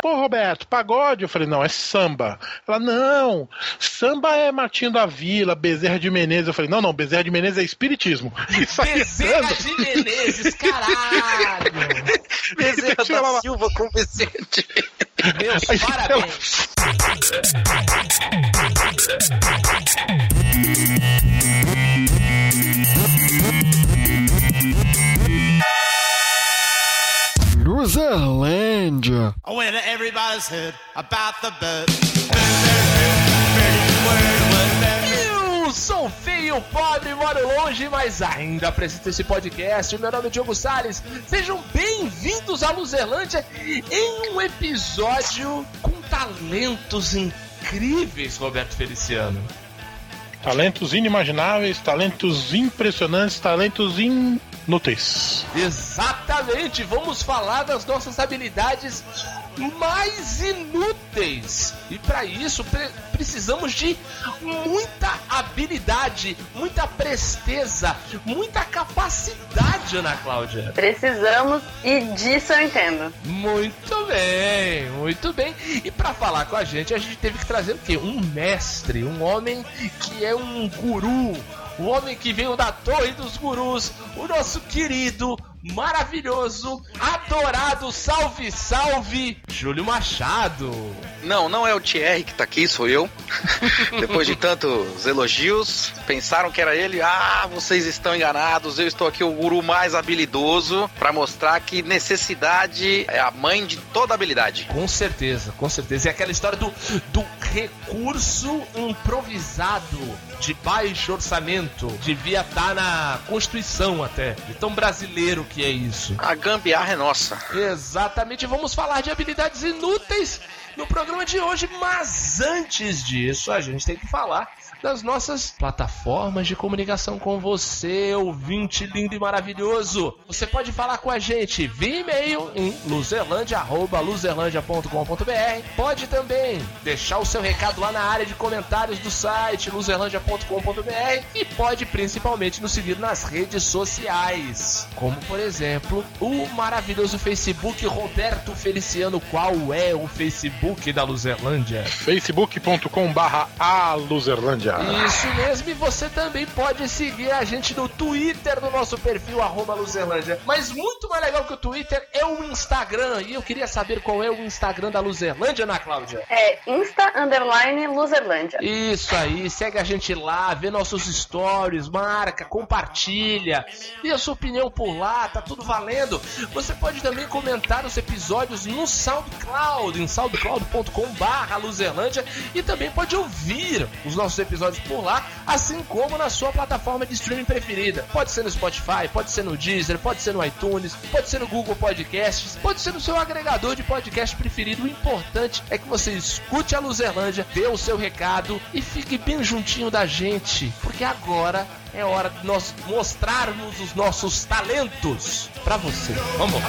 Pô, Roberto, pagode? Eu falei, não, é samba. Ela, não, samba é Martinho da Vila, Bezerra de Menezes. Eu falei, não, não, Bezerra de Menezes é espiritismo. Bezerra de Menezes, caralho! Bezerra da ela... Silva com Vicente. Meus Aí parabéns. Luzerlândia. When everybody's heard about the bird. Eu sou feio, pobre, moro longe, mas ainda apresento esse podcast. Meu nome é Diogo Salles. Sejam bem-vindos à Luzerlândia em um episódio com talentos incríveis, Roberto Feliciano. Talentos inimagináveis, talentos impressionantes, talentos inúteis. Exatamente! Vamos falar das nossas habilidades mais inúteis. E para isso pre precisamos de muita habilidade, muita presteza, muita capacidade, Ana Cláudia. Precisamos e disso eu entendo. Muito bem, muito bem. E para falar com a gente, a gente teve que trazer o quê? Um mestre, um homem que é um guru, o homem que veio da Torre dos Gurus, o nosso querido, maravilhoso, adorado, salve, salve, Júlio Machado. Não, não é o Thierry que tá aqui, sou eu. Depois de tantos elogios, pensaram que era ele. Ah, vocês estão enganados, eu estou aqui o guru mais habilidoso para mostrar que necessidade é a mãe de toda habilidade. Com certeza, com certeza. E aquela história do, do recurso improvisado de baixo orçamento devia estar na Constituição até. De tão brasileiro que é isso. A gambiarra é nossa. Exatamente, vamos falar de habilidades inúteis no programa de hoje, mas antes disso, a gente tem que falar das nossas plataformas de comunicação com você, ouvinte lindo e maravilhoso. Você pode falar com a gente via e-mail em luzerlandia.luzerlandia.com.br. Pode também deixar o seu recado lá na área de comentários do site luzerlandia.com.br e pode principalmente nos seguir nas redes sociais, como por exemplo o maravilhoso Facebook Roberto Feliciano. Qual é o Facebook da Luzerlândia? facebook.com/barra Isso mesmo, e você também pode seguir a gente no Twitter, no nosso perfil, arroba Luzerlândia. Mas muito mais legal que o Twitter é o Instagram. E eu queria saber qual é o Instagram da Luzerlândia, Ana Cláudia. É Insta Underline Luzerlândia. Isso aí, segue a gente lá, vê nossos stories, marca, compartilha, dê a sua opinião por lá, tá tudo valendo. Você pode também comentar os episódios no SoundCloud, em soundcloud.com barra Luzerlândia e também pode ouvir os nossos episódios episódios por lá, assim como na sua plataforma de streaming preferida. Pode ser no Spotify, pode ser no Deezer, pode ser no iTunes, pode ser no Google Podcasts, pode ser no seu agregador de podcast preferido. O importante é que você escute a Luzerlândia, dê o seu recado e fique bem juntinho da gente, porque agora é hora de nós mostrarmos os nossos talentos para você. Vamos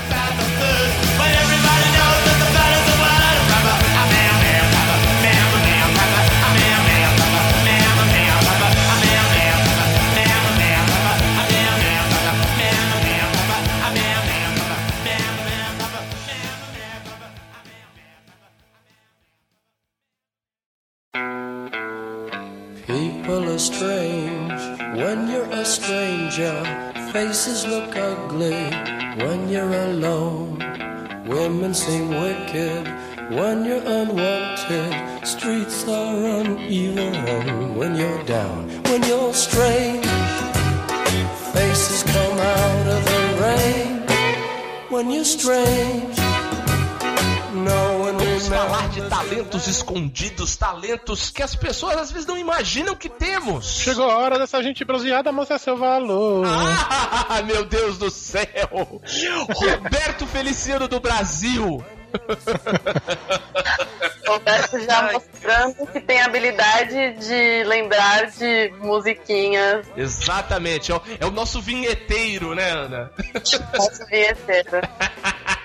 talentos que as pessoas às vezes não imaginam que temos. Chegou a hora dessa gente bronzeada mostrar seu valor. Ah, meu Deus do céu! Roberto Feliciano do Brasil. Roberto já mostrando que tem habilidade de lembrar de musiquinhas. Exatamente, é o, é o nosso vinheteiro, né, Ana? Nosso vinheteiro.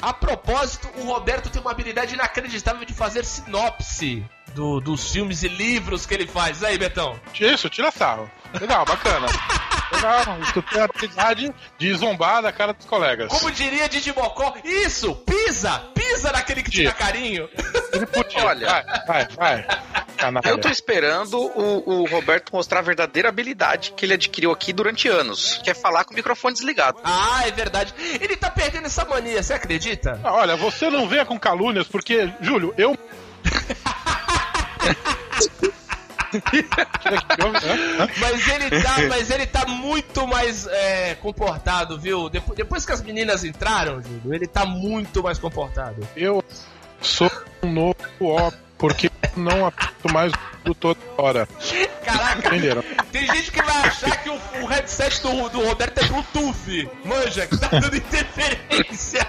A propósito, o Roberto tem uma habilidade inacreditável de fazer sinopse do, dos filmes e livros que ele faz. Aí, Betão. Isso, tira sarro. Legal, bacana. Legal, tu tem a habilidade de zombar da cara dos colegas. Como diria Didi Mocó, isso, Pisa! Pisa naquele que te dá carinho! Olha. Vai, vai, vai. Canalha. Eu tô esperando o, o Roberto mostrar a verdadeira habilidade que ele adquiriu aqui durante anos, que é falar com o microfone desligado. Ah, é verdade. Ele tá perdendo essa mania, você acredita? Olha, você não venha com calúnias, porque, Júlio, eu. Mas ele tá, mas ele tá muito mais é, comportado, viu? Depois, depois que as meninas entraram, Júlio, ele tá muito mais comportado. Eu sou um novo ó, porque não apito mais do toda hora. Caraca, Entenderam? tem gente que vai achar que o, o headset do, do Roberto é Bluetooth. Manja, que tá dando interferência.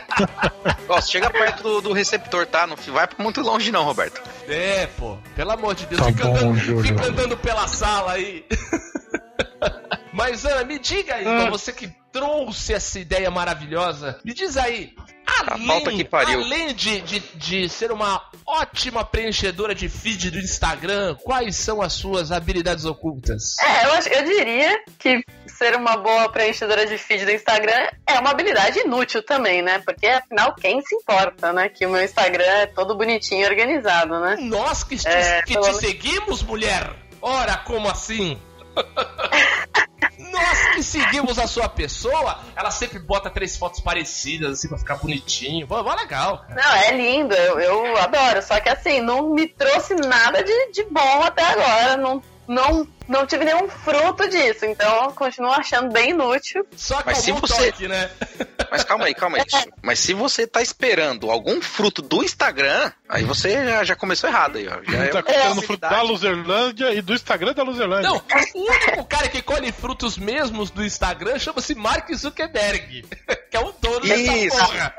Ó, chega perto do, do receptor, tá? Não vai muito longe não, Roberto. É, pô, pelo amor de Deus, Tá fica, bom, andando, Júlio. fica andando pela sala aí. Mas, Ana, me diga aí, Ah. pra você que trouxe essa ideia maravilhosa, me diz aí, além, pauta que pariu. além de, de, de ser uma ótima preenchedora de feed do Instagram, quais são as suas habilidades ocultas? É, eu, acho- eu diria que ser uma boa preenchedora de feed do Instagram é uma habilidade inútil também, né? Porque afinal, quem se importa, né? Que o meu Instagram é todo bonitinho e organizado, né? Nós que te, É, que pelo te seguimos, mulher? Ora, como assim? Nós que seguimos a sua pessoa, ela sempre bota três fotos parecidas, assim, pra ficar bonitinho. Pô, mó legal. Não, é lindo, eu, eu adoro. Só que assim, não me trouxe nada de, de bom até agora. Não, não, não tive nenhum fruto disso. Então eu continuo achando bem inútil. Só que Mas se você- toque, né? Mas calma aí, calma aí. Mas se você tá esperando algum fruto do Instagram, aí você já, já começou errado aí, ó. Já Ele tá contando fruto da. Luzerlândia e do Instagram da Luzerlândia. Não, o único cara que colhe frutos mesmos do Instagram chama-se Mark Zuckerberg, que é o dono dessa Isso. porra.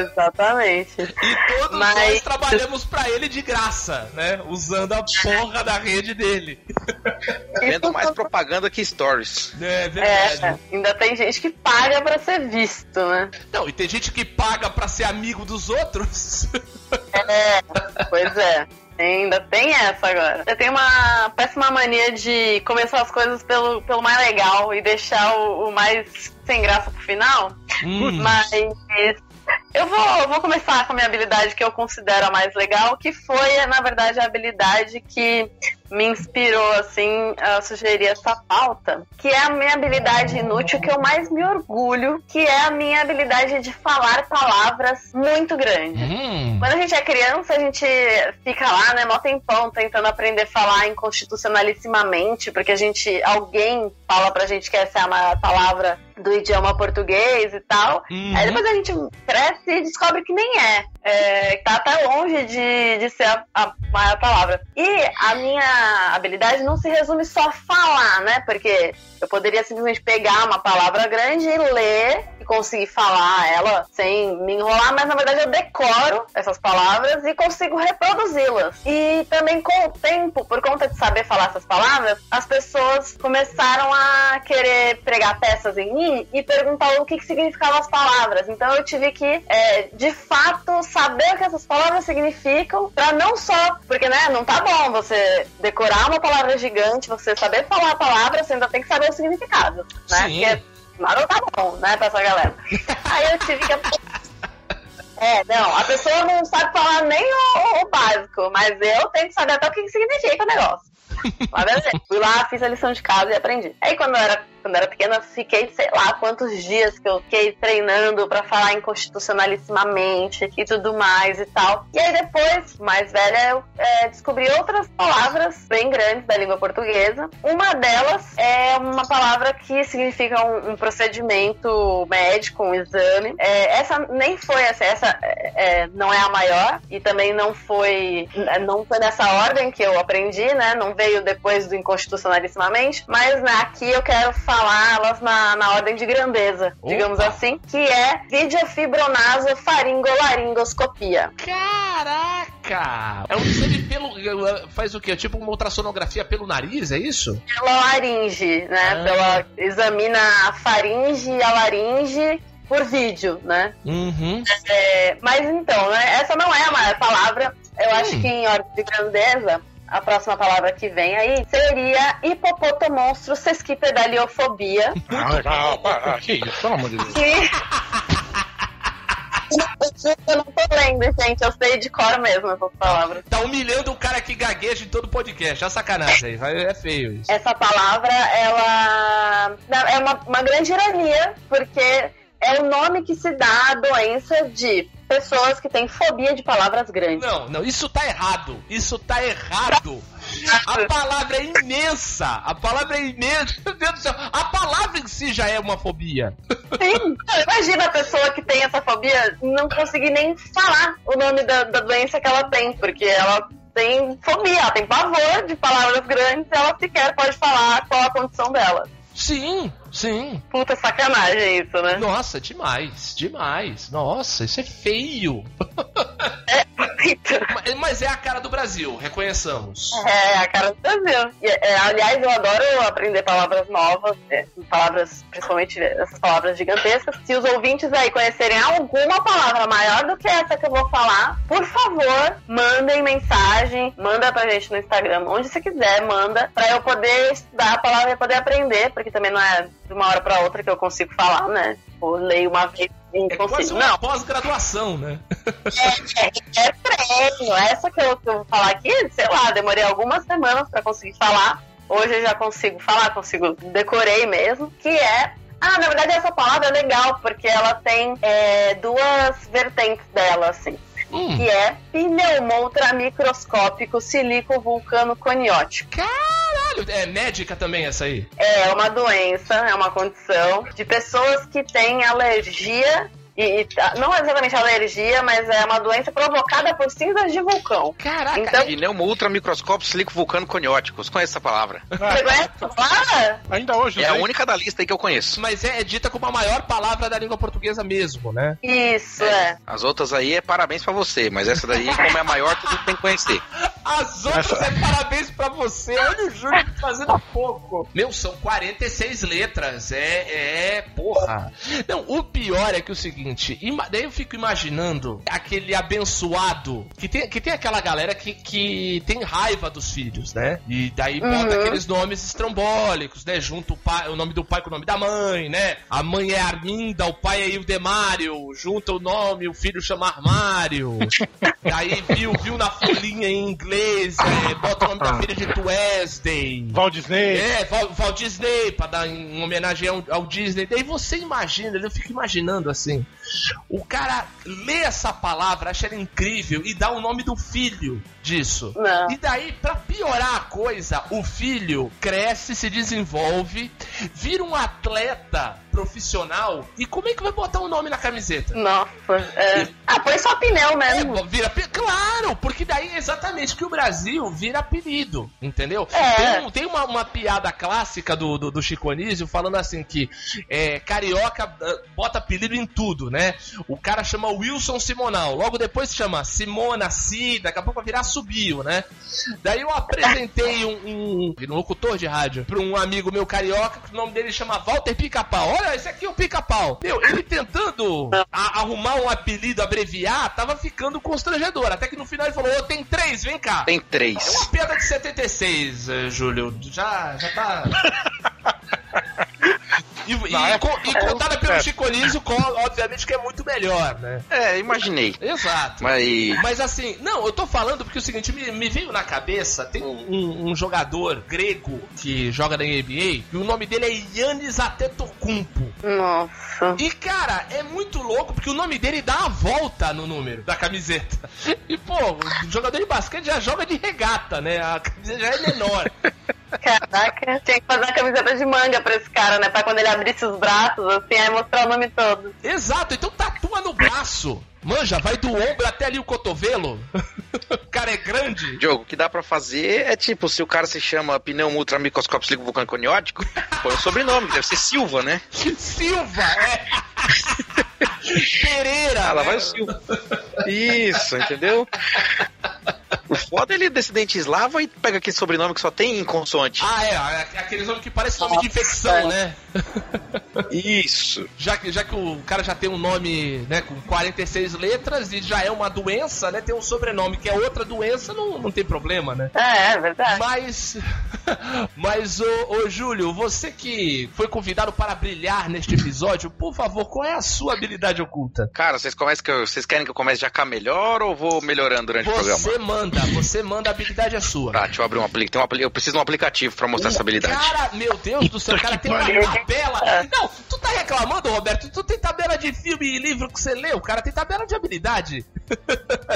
Exatamente. E todos Mas- nós trabalhamos pra ele de graça, né? Usando a porra da rede dele. Vendo mais propaganda que stories. É É, verdade. ainda tem gente que paga pra ser visto, né? Não, e tem gente que paga pra ser amigo dos outros. Pois é. Ainda tem essa agora. Eu tenho uma péssima mania de começar as coisas pelo, pelo mais legal e deixar o, o mais sem graça pro final. Hum. Mas eu vou, vou começar com a minha habilidade que eu considero a mais legal, que foi, na verdade, a habilidade que me inspirou, assim, a sugerir essa pauta, que é a minha habilidade inútil que eu mais me orgulho, que é a minha habilidade de falar palavras muito grandes. Hum. Quando a gente é criança, a gente fica lá, né, mó tempão tentando aprender a falar inconstitucionalissimamente, porque a gente, alguém fala pra gente que essa é a palavra do idioma português e tal. Uhum. Aí depois a gente cresce e descobre que nem é. É tá até longe de, de ser a, a maior palavra. E a minha habilidade não se resume só a falar, né? Porque eu poderia simplesmente pegar uma palavra grande e ler e conseguir falar ela sem me enrolar, mas na verdade eu decoro essas palavras e consigo reproduzi-las. E também com o tempo, por conta de saber falar essas palavras, as pessoas começaram a querer pregar peças em mim e perguntar o que, que significavam as palavras. Então eu tive que, é, de fato, saber o que essas palavras significam, pra não só, porque né, não tá bom você decorar uma palavra gigante, você saber falar a palavra, você ainda tem que saber o significado, né? Sim. Porque não tá bom, né, pra essa galera. Aí eu tive que. É, não, a pessoa não sabe falar nem o, o básico, mas eu tenho que saber até o que que significa o negócio. Mas beleza, fui lá, fiz a lição de casa e aprendi. Aí quando eu era, quando era pequena, fiquei, sei lá, quantos dias que eu fiquei treinando pra falar inconstitucionalissimamente e tudo mais e tal. E aí depois, mais velha, eu é, descobri outras palavras bem grandes da língua portuguesa. Uma delas é uma palavra que significa um, um procedimento médico, um exame. É, essa nem foi essa, essa é, é, não é a maior e também não foi não foi nessa ordem que eu aprendi, né? Não veio depois do inconstitucionalissimamente, mas né, aqui eu quero falar elas na, na ordem de grandeza, Opa! digamos assim, que é videofibronasofaringolaringoscopia. Caraca! É um exame pelo. Faz o quê? Tipo uma ultrassonografia pelo nariz, é isso? Pela laringe, né? Ah. Pela, examina a faringe e a laringe por vídeo, né? Uhum. É, mas então, né, essa não é a maior palavra. Eu acho Hum. que em ordem de grandeza, a próxima palavra que vem aí seria hipopotomonstro sesquipedaliofobia. Ah, legal, para, que isso, pelo amor de Deus. Que Eu não tô lendo, gente. Eu sei de cor mesmo essas palavras. Tá humilhando o cara que gagueja em todo podcast. É sacanagem aí. vai- É feio isso. Essa palavra, ela é uma, uma grande ironia, porque é o nome que se dá à doença de pessoas que têm fobia de palavras grandes. Não, não, isso tá errado. Isso tá errado. A palavra é imensa. A palavra é imensa. Meu Deus do céu. A palavra em si já é uma fobia. Sim. Imagina a pessoa que tem essa fobia não conseguir nem falar o nome da, da doença que ela tem, porque ela tem fobia, ela tem pavor de palavras grandes, ela sequer pode falar qual a condição dela. Sim, sim. Puta sacanagem isso, né? Nossa, demais, demais. Nossa, isso é feio. Mas- Mas é a cara do Brasil, reconheçamos. É, a cara do Brasil. E, é, aliás, eu adoro aprender palavras novas, é, palavras, principalmente essas palavras gigantescas. Se os ouvintes aí conhecerem alguma palavra maior do que essa que eu vou falar, por favor, mandem mensagem, manda pra gente no Instagram, onde você quiser, manda, pra eu poder estudar a palavra e poder aprender, porque também não é de uma hora pra outra que eu consigo falar, né? Tipo, leio uma vez e É consigo. uma Não, pós-graduação, né? é, é prêmio. Essa que eu, que eu vou falar aqui, sei lá, demorei algumas semanas pra conseguir falar. Hoje eu já consigo falar, consigo, decorei mesmo. Que é. Ah, na verdade essa palavra é legal, porque ela tem é, duas vertentes dela, assim. Hum. Que é pneumontra microscópico silico vulcano coniótico. Caralho, é médica também essa aí. É uma doença, é uma condição de pessoas que têm alergia. E, e tá- não exatamente alergia, mas é uma doença provocada por cinzas de vulcão. Caraca, Então- Pneuma ultra microscópio silico vulcano coniótico. Você conhece essa palavra? Você conhece essa palavra? Ainda hoje, É a usei. única da lista aí que eu conheço. mas é, é dita como a maior palavra da língua portuguesa mesmo, né? Isso, é. As outras aí é parabéns pra você, mas essa daí, como é a maior, todo mundo tem que conhecer. As outras é parabéns pra você. Olha o Júlio fazendo pouco. Meu, são 46 letras. É, é, porra. Não, o pior é que é o seguinte, daí eu fico imaginando aquele abençoado que tem, que tem aquela galera que, que tem raiva dos filhos, né? E daí bota Uhum. aqueles nomes estrambólicos, né? Junto o, pai, o nome do pai com o nome da mãe, né? A mãe é Arminda, o pai é Ildemário. Junta o nome, o filho chama Armário. Daí viu, viu na folhinha em inglês, é, bota o nome da filha de Tuesday. Walt Disney. É, Val, Val Disney, pra dar em homenagem ao, ao Disney. Daí você imagina, eu fico imaginando assim: o cara lê essa palavra, acha ela incrível e dá o nome do filho disso. Não. E daí, pra piorar a coisa, o filho cresce, se desenvolve, vira um atleta profissional. E como é que vai botar o nome na camiseta? Nossa. é. Ah, põe só pneu mesmo. É, vira Claro, porque daí é exatamente que o Brasil vira apelido, entendeu? É. Tem, um- tem uma, uma piada clássica do, do, do Chico Anísio falando assim que é, carioca ah, bota apelido em tudo, né? O cara chama Wilson Simonal, logo depois chama Simona, Si, daqui a pouco vai virar Subiu, né? Daí eu apresentei um, um, um locutor de rádio pra um amigo meu carioca, que o nome dele chama Walter Pica-Pau. Olha, esse aqui é o Pica-Pau. Meu, ele tentando a- arrumar um apelido, abreviar, tava ficando constrangedor. Até que no final ele falou: Ô, tem três, vem cá. Tem É três. uma piada de 76, eh, Júlio. Já, já tá. E, e, co- e contada pelo é. Chico Anísio, obviamente que é muito melhor, né? É, imaginei. Exato. Mas Mas assim, não, eu tô falando porque é o seguinte, me, me veio na cabeça, tem um, um- um jogador grego que joga na NBA, e o nome dele é Yannis Antetokounmpo. Nossa. E cara, é muito louco porque o nome dele dá a volta no número da camiseta. E pô, o jogador de basquete já joga de regata, né? A camiseta já é menor. Caraca. Tinha que fazer uma camiseta de manga pra esse cara, né? Pra quando ele abrisse os braços, assim, aí mostrar o nome todo. Exato, então tatua no braço. Manja, vai do ombro até ali o cotovelo. o cara é grande. Diogo, o que dá pra fazer é tipo, se o cara se chama pneu ultra microscópio silico vulcano coniótico, põe o sobrenome, deve ser Silva, né? Silva, é. Pereira. Ah, lá né? vai o Silva. Isso, entendeu? O foda é ele descendente eslavo e pega aquele sobrenome que só tem em consoante. Ah, é, é, aqueles nomes que parecem nome de infecção, né? Isso. Já que, já que o cara já tem um nome, né, com 46 letras e já é uma doença, né? Tem um sobrenome que é outra doença, não, não tem problema, né? É, é verdade. Mas. Mas, ô, ô Júlio, você que foi convidado para brilhar neste episódio, por favor, qual é a sua habilidade oculta? Cara, vocês, começam que eu- vocês querem que eu comece já com a melhor ou vou melhorando durante o programa? Você manda, você manda, a habilidade é sua. Tá, deixa eu abrir um aplicativo. Um Eu preciso de um aplicativo pra mostrar essa habilidade. Cara, meu Deus do céu, o cara tem uma tabela. Não, tu tá reclamando, Roberto? Tu tem tabela de filme e livro que você lê, o cara tem tabela de habilidade.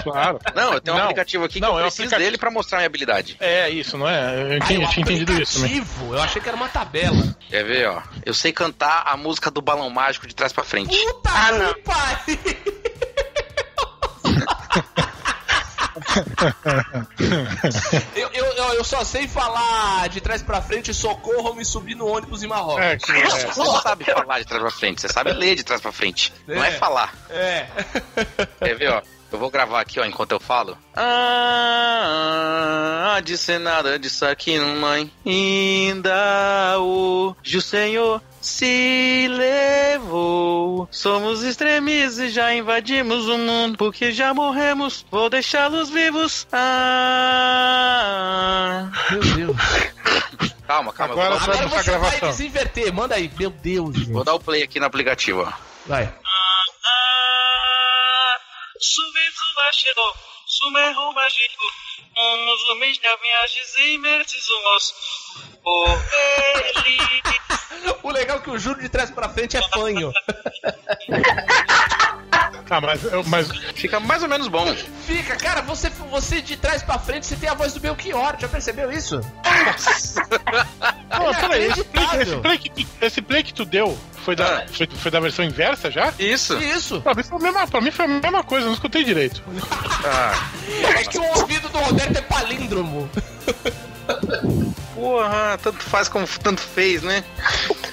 Claro. Não, eu tenho um Não. aplicativo aqui Não, que eu é um preciso aplicativo. dele pra mostrar minha habilidade. É isso, não é? Eu, entendi, é um eu tinha entendido isso aplicativo. Eu achei que era uma tabela. Quer ver, ó? Eu sei cantar a música do Balão Mágico de trás pra frente. Puta Ah, não. eu, eu, eu, eu só sei falar de trás pra frente, socorro, me subir no ônibus em Marrocos. É, que, é. Você não sabe falar de trás pra frente, você sabe ler de trás pra frente. Não é É. falar. É. Quer ver, ó? Eu vou gravar aqui, ó, enquanto eu falo. Ah, de ser nada disso aqui, mãe. Ainda hoje o Senhor se levou. Somos extremistas e já invadimos o mundo. Porque já morremos, vou deixá-los vivos. Ah. Meu Deus. Calma, calma. eu Agora vou, dar, Agora você vai gravação. desinverter. Manda aí. Meu Deus, gente. vou dar o play aqui no aplicativo, ó. Vai. O legal é que o Júlio de trás pra frente é fanho. Tá, mas, eu- mas Fica mais ou menos bom. Fica, cara, você, você de trás pra frente, você tem a voz do Belchior. Já percebeu isso? Não, peraí, esse play, esse, play que tu, esse play que tu deu foi da, Ah. foi, foi da versão inversa já? Isso. Isso. Pra mim, foi a mesma, pra mim foi a mesma coisa, não escutei direito. Ah, É que o ouvido do Roberto é palíndromo. porra, tanto faz como tanto fez, né?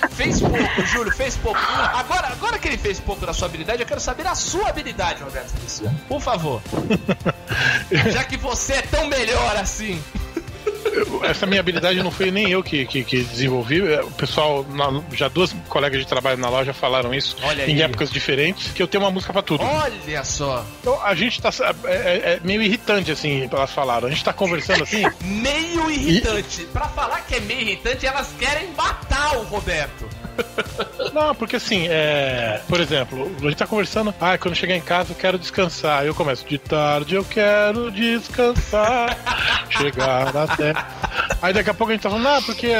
Fez pouco, Júlio, fez pouco. Agora, agora que ele fez pouco da sua habilidade, eu quero saber a sua habilidade, Roberto Feliciano. Por favor. Já que você é tão melhor assim. Essa minha habilidade não foi nem eu que, que, que desenvolvi. é, O pessoal, na- já duas colegas de trabalho na loja falaram isso Olha em aí. épocas diferentes, que eu tenho uma música pra tudo. Olha só. Então a gente tá. É, é- é meio irritante, assim, elas falaram. A gente tá conversando assim. Meio irritante. Pra falar que é meio irritante, elas querem matar o Roberto. Não, porque assim, é. Por exemplo, a gente tá conversando. Ah, quando eu chegar em casa eu quero descansar. Aí eu começo, de tarde eu quero descansar. chegar até. Aí daqui a pouco a gente tá falando, ah, porque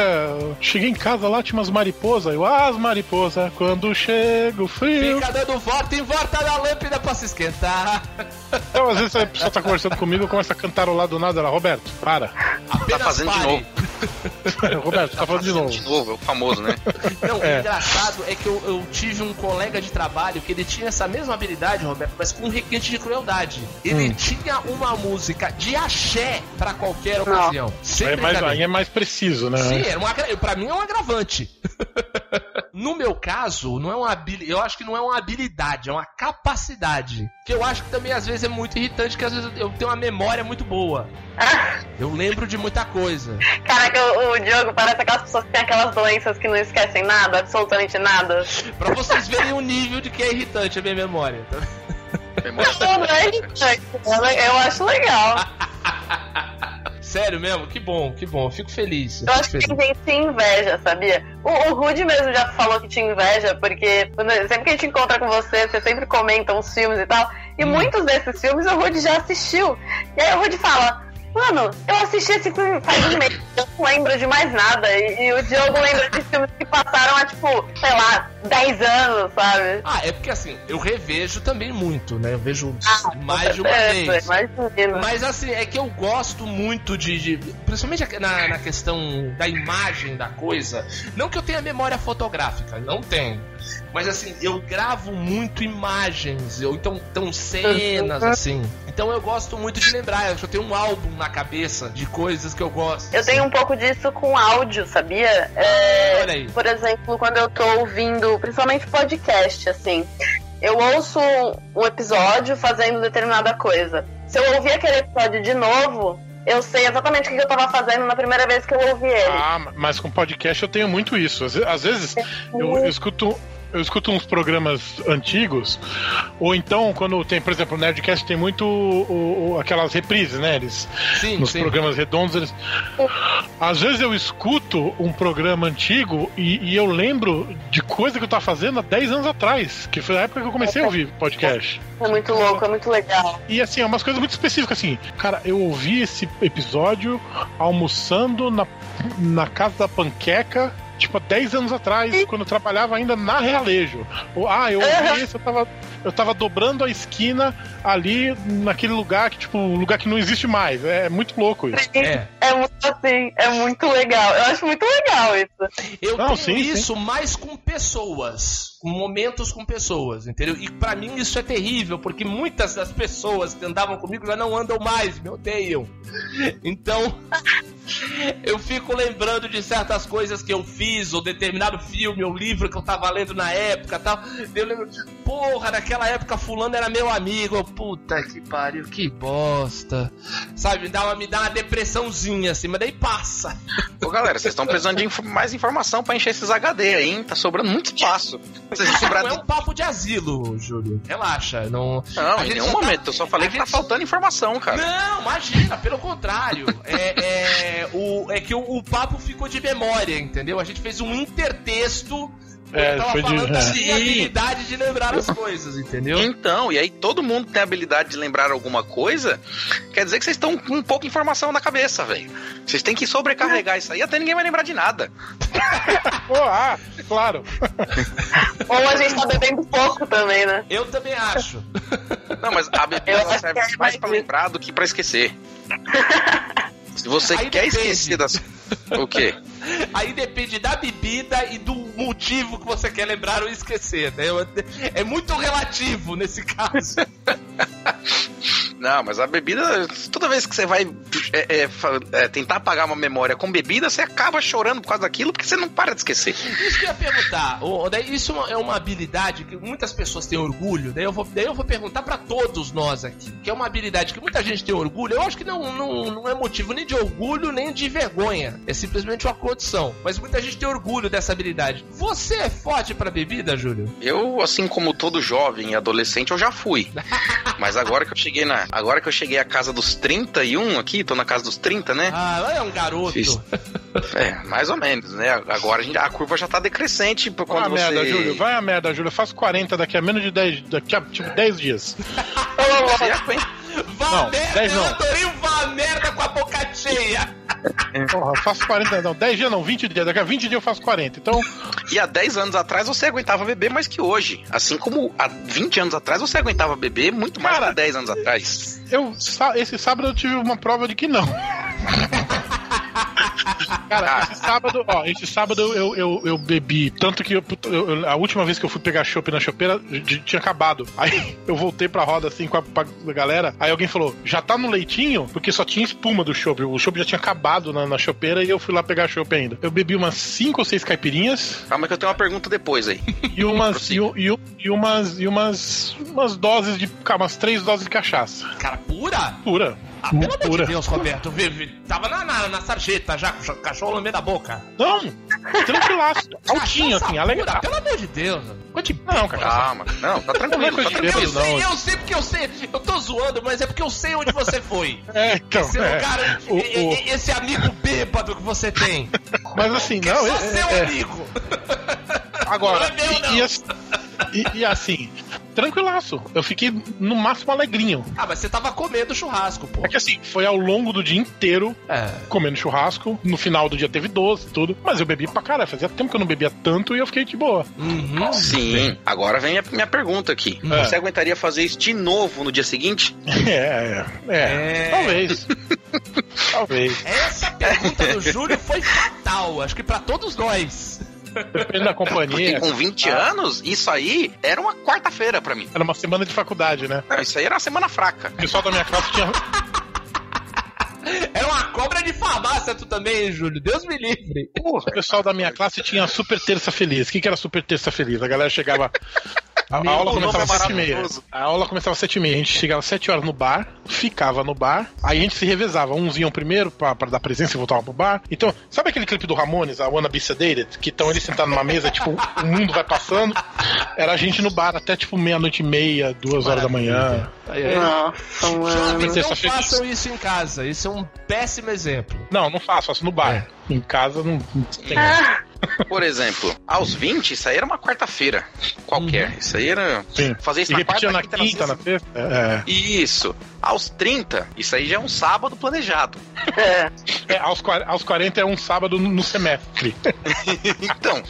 cheguei em casa lá, tinha umas mariposas. Eu, ah, as mariposas, quando chega o frio. Fica dando volta em volta da lâmpada pra se esquentar. Então, às vezes a pessoa tá conversando comigo, eu começo a cantarolar do nada. Ela, Roberto, para. Apenas fazendo de pare. novo. Roberto, tá falando de novo. De novo, é o famoso, né? Não, o É. engraçado é que eu, eu tive um colega de trabalho que ele tinha essa mesma habilidade, Roberto, mas com um requinte de crueldade. Ele Hum. tinha uma música de axé pra qualquer ocasião. Sem É mais, aí é mais preciso, né? Sim, era um agra... pra mim é um agravante. no meu caso, não é uma habili... eu acho que não é uma habilidade, é uma capacidade. Que eu acho que também às vezes é muito irritante, que às vezes eu tenho uma memória muito boa. Eu lembro de muita coisa. Caraca, o, o Diogo parece aquelas pessoas que têm aquelas doenças que não esquecem nada, absolutamente nada. Pra vocês verem o nível de que é irritante a minha memória. Memória Não, não é irritante, eu acho legal. Sério mesmo? Que bom, que bom. Eu fico feliz. eu Eu acho que feliz. tem gente que tem inveja, sabia? O, o Rude mesmo já falou que tinha inveja, porque sempre que a gente encontra com você, você sempre comenta uns filmes e tal. E muitos desses filmes o Rude já assistiu. E aí o Rude fala. Mano, eu assisti esse filme faz um mês, eu não lembro de mais nada. E, e o Diogo lembra de filmes que passaram há, tipo, sei lá, 10 anos, sabe? Ah, é porque assim, eu revejo também muito, né? Eu vejo Ah, mais de uma é, vez. Imagina. Mas assim, é que eu gosto muito de. de- principalmente na, na questão da imagem da coisa. Não que eu tenha memória fotográfica, não tenho. Mas assim, eu gravo muito imagens, ou então, então cenas, assim. Então eu gosto muito de lembrar. Eu tenho um álbum na cabeça de coisas que eu gosto. Eu tenho um pouco disso com áudio, sabia? É, Olha aí. Por exemplo, quando eu tô ouvindo, principalmente podcast, assim, eu ouço um episódio fazendo determinada coisa. Se eu ouvir aquele episódio de novo, eu sei exatamente o que eu tava fazendo na primeira vez que eu ouvi ele. Ah, mas com podcast eu tenho muito isso. Às vezes eu, eu escuto. Eu escuto uns programas antigos, ou então, quando tem, por exemplo, o Nerdcast tem muito o- o- aquelas reprises, né? Eles, Sim, nos sim. programas redondos, eles. Às vezes eu escuto um programa antigo e, e eu lembro de coisa que eu tava fazendo há 10 anos atrás, que foi a época que eu comecei a ouvir podcast. É muito louco, é muito legal. E assim, é umas coisas muito específicas, assim. Cara, eu ouvi esse episódio almoçando na, na casa da panqueca. Tipo, há 10 anos atrás, quando eu trabalhava ainda na Realejo. Ah, eu ouvi isso, eu tava, eu tava dobrando a esquina ali naquele lugar que, tipo, um lugar que não existe mais. É, muito louco isso. É. É muito assim, é muito legal. Eu acho muito legal isso. Eu Não, tenho sim, sim. isso mais com pessoas, momentos com pessoas, entendeu? E pra mim isso é terrível, porque muitas das pessoas que andavam comigo já não andam mais, me odeiam. Então, eu fico lembrando de certas coisas que eu fiz, ou determinado filme ou livro que eu tava lendo na época tal. Eu lembro, porra, naquela época fulano era meu amigo. Eu, Puta que pariu, que bosta. Sabe, me dá uma, me dá uma depressãozinha assim, mas daí passa. Ô galera, vocês estão precisando de inf- mais informação pra encher esses HD aí, hein? Tá sobrando muito espaço. Não é um papo de asilo, Júlio. Relaxa, não. Não, em nenhum tá- momento. Eu só falei a que tá gente- faltando informação, cara. Não, imagina, pelo contrário. É, é, o, é que o, o papo ficou de memória, entendeu? A gente fez um intertexto. É, eu tava foi de- falando é. minha habilidade de lembrar as coisas, entendeu? Então, e aí todo mundo tem a habilidade de lembrar alguma coisa, quer dizer que vocês estão com um pouco de informação na cabeça, velho. Vocês têm que sobrecarregar isso aí, até ninguém vai lembrar de nada. Pô, ah, claro. Ou a gente tá bebendo pouco também, né? Eu também acho. Não, mas a bebida serve é mais pra lembrar do que pra esquecer. Se você Aí quer depende. esquecer das. O quê? Aí depende da bebida e do motivo que você quer lembrar ou esquecer, né? É muito relativo nesse caso. Não, mas a bebida, toda vez que você vai é, é, é, tentar apagar uma memória com bebida, você acaba chorando por causa daquilo, porque você não para de esquecer. Isso que eu ia perguntar. Isso é uma habilidade que muitas pessoas têm orgulho. Daí eu vou, daí eu vou perguntar pra todos nós aqui. Que é uma habilidade que muita gente tem orgulho. Eu acho que não, não, não é motivo nem de orgulho nem de vergonha. É simplesmente uma condição. Mas muita gente tem orgulho dessa habilidade. Você é forte pra bebida, Júlio? Eu, assim como todo jovem e adolescente, eu já fui. Mas agora que eu cheguei na. Agora que eu cheguei à casa dos 31 aqui, tô na casa dos 30, né? Ah, é um garoto. Fiz. É, mais ou menos, né? Agora a, gente- a curva já tá decrescente por Vai a quando você. merda, Júlio. Vai a merda, Júlio. Eu faço 40 daqui a menos de 10. Daqui a tipo 10 dias. Vá Não, merda, dez eu não. adorei o vá merda com a boca cheia. Porra, eu faço 40. Não, 10 dias não, 20 dias. Daqui a 20 dias eu faço 40. Então, E há 10 anos atrás você aguentava beber mais que hoje. Assim como há 20 anos atrás você aguentava beber muito mais Cara, que 10 anos atrás. eu, esse sábado eu tive uma prova de que não. Cara, esse sábado, ó, esse sábado eu, eu, eu bebi, tanto que eu- eu- a última vez que eu fui pegar chopp na chopeira tinha acabado. Aí eu voltei pra roda assim com a, a galera, aí alguém falou, já tá no leitinho? Porque só tinha espuma do chopp, o chopp já tinha acabado na, na chopeira e eu fui lá pegar chopp ainda. Eu bebi umas 5 ou 6 caipirinhas Calma que eu tenho uma pergunta depois aí. e umas, e, e, e umas, e umas, umas doses de, umas 3 doses de cachaça. Cara, pura? Pura. Ah, pelo amor de Deus, Roberto. vi- vi- Tava na, na, na sarjeta já, com o cachorro no meio da boca. Não, tranquilaço. Altinho, assim, alegre. Pelo amor de Deus. De Não, cara. Calma. Não, tá tranquilo. É tá tranquilo. Eu sei, eu sei porque eu sei. Eu tô zoando, mas é porque eu sei onde você foi. É, então. Esse é. lugar, O- e- o- e- esse amigo bêbado que você tem. Mas assim, não, é é, só seu é- amigo. Agora, Não é meu, e- não. e, as- assim, tranquilaço. Eu fiquei no máximo alegrinho. Ah, mas você tava comendo churrasco, pô. É que assim, foi ao longo do dia inteiro É. comendo churrasco. No final do dia teve doce, tudo. Mas eu bebi pra caralho. Fazia tempo que eu não bebia tanto e eu fiquei de boa. Uhum. Sim, agora vem a minha pergunta aqui. É. Você aguentaria fazer isso de novo no dia seguinte? É, é. é. É. Talvez. Talvez. Essa pergunta do Júlio foi fatal, acho que pra todos nós. Depende da Porque companhia. com 20 Ah. anos, isso aí era uma quarta-feira pra mim. Era uma semana de faculdade, né? Não, isso aí era uma semana fraca. O pessoal da minha classe tinha. Cobra de farmácia tu também, Júlio. Deus me livre. O pessoal da minha classe tinha super terça feliz. O que, que era super terça feliz? A galera chegava A, a aula começava é às sete e meia. A aula começava às sete e meia. A gente chegava às sete horas no bar, ficava no bar, aí a gente se revezava. Uns iam primeiro pra, pra dar presença e voltavam pro bar. Então, sabe aquele clipe do Ramones, a Wanna Be Sedated? Que estão eles sentados numa mesa, tipo, o mundo vai passando. Era a gente no bar até tipo meia-noite e meia, duas horas da manhã. Aí, aí. Nossa, mano. Não façam isso em casa. Isso é um péssimo exemplo. Não, não faço, faço no bar. Em casa não, não tem. Ah, Por exemplo, aos 20, isso aí era uma quarta-feira qualquer. Isso aí era. Sim. Fazer isso E na quarta, na quinta, quinta, na na sexta. É, Isso. Aos 30, isso aí já é um sábado planejado. é. é, aos, aos 40 é um sábado no, semestre. Então,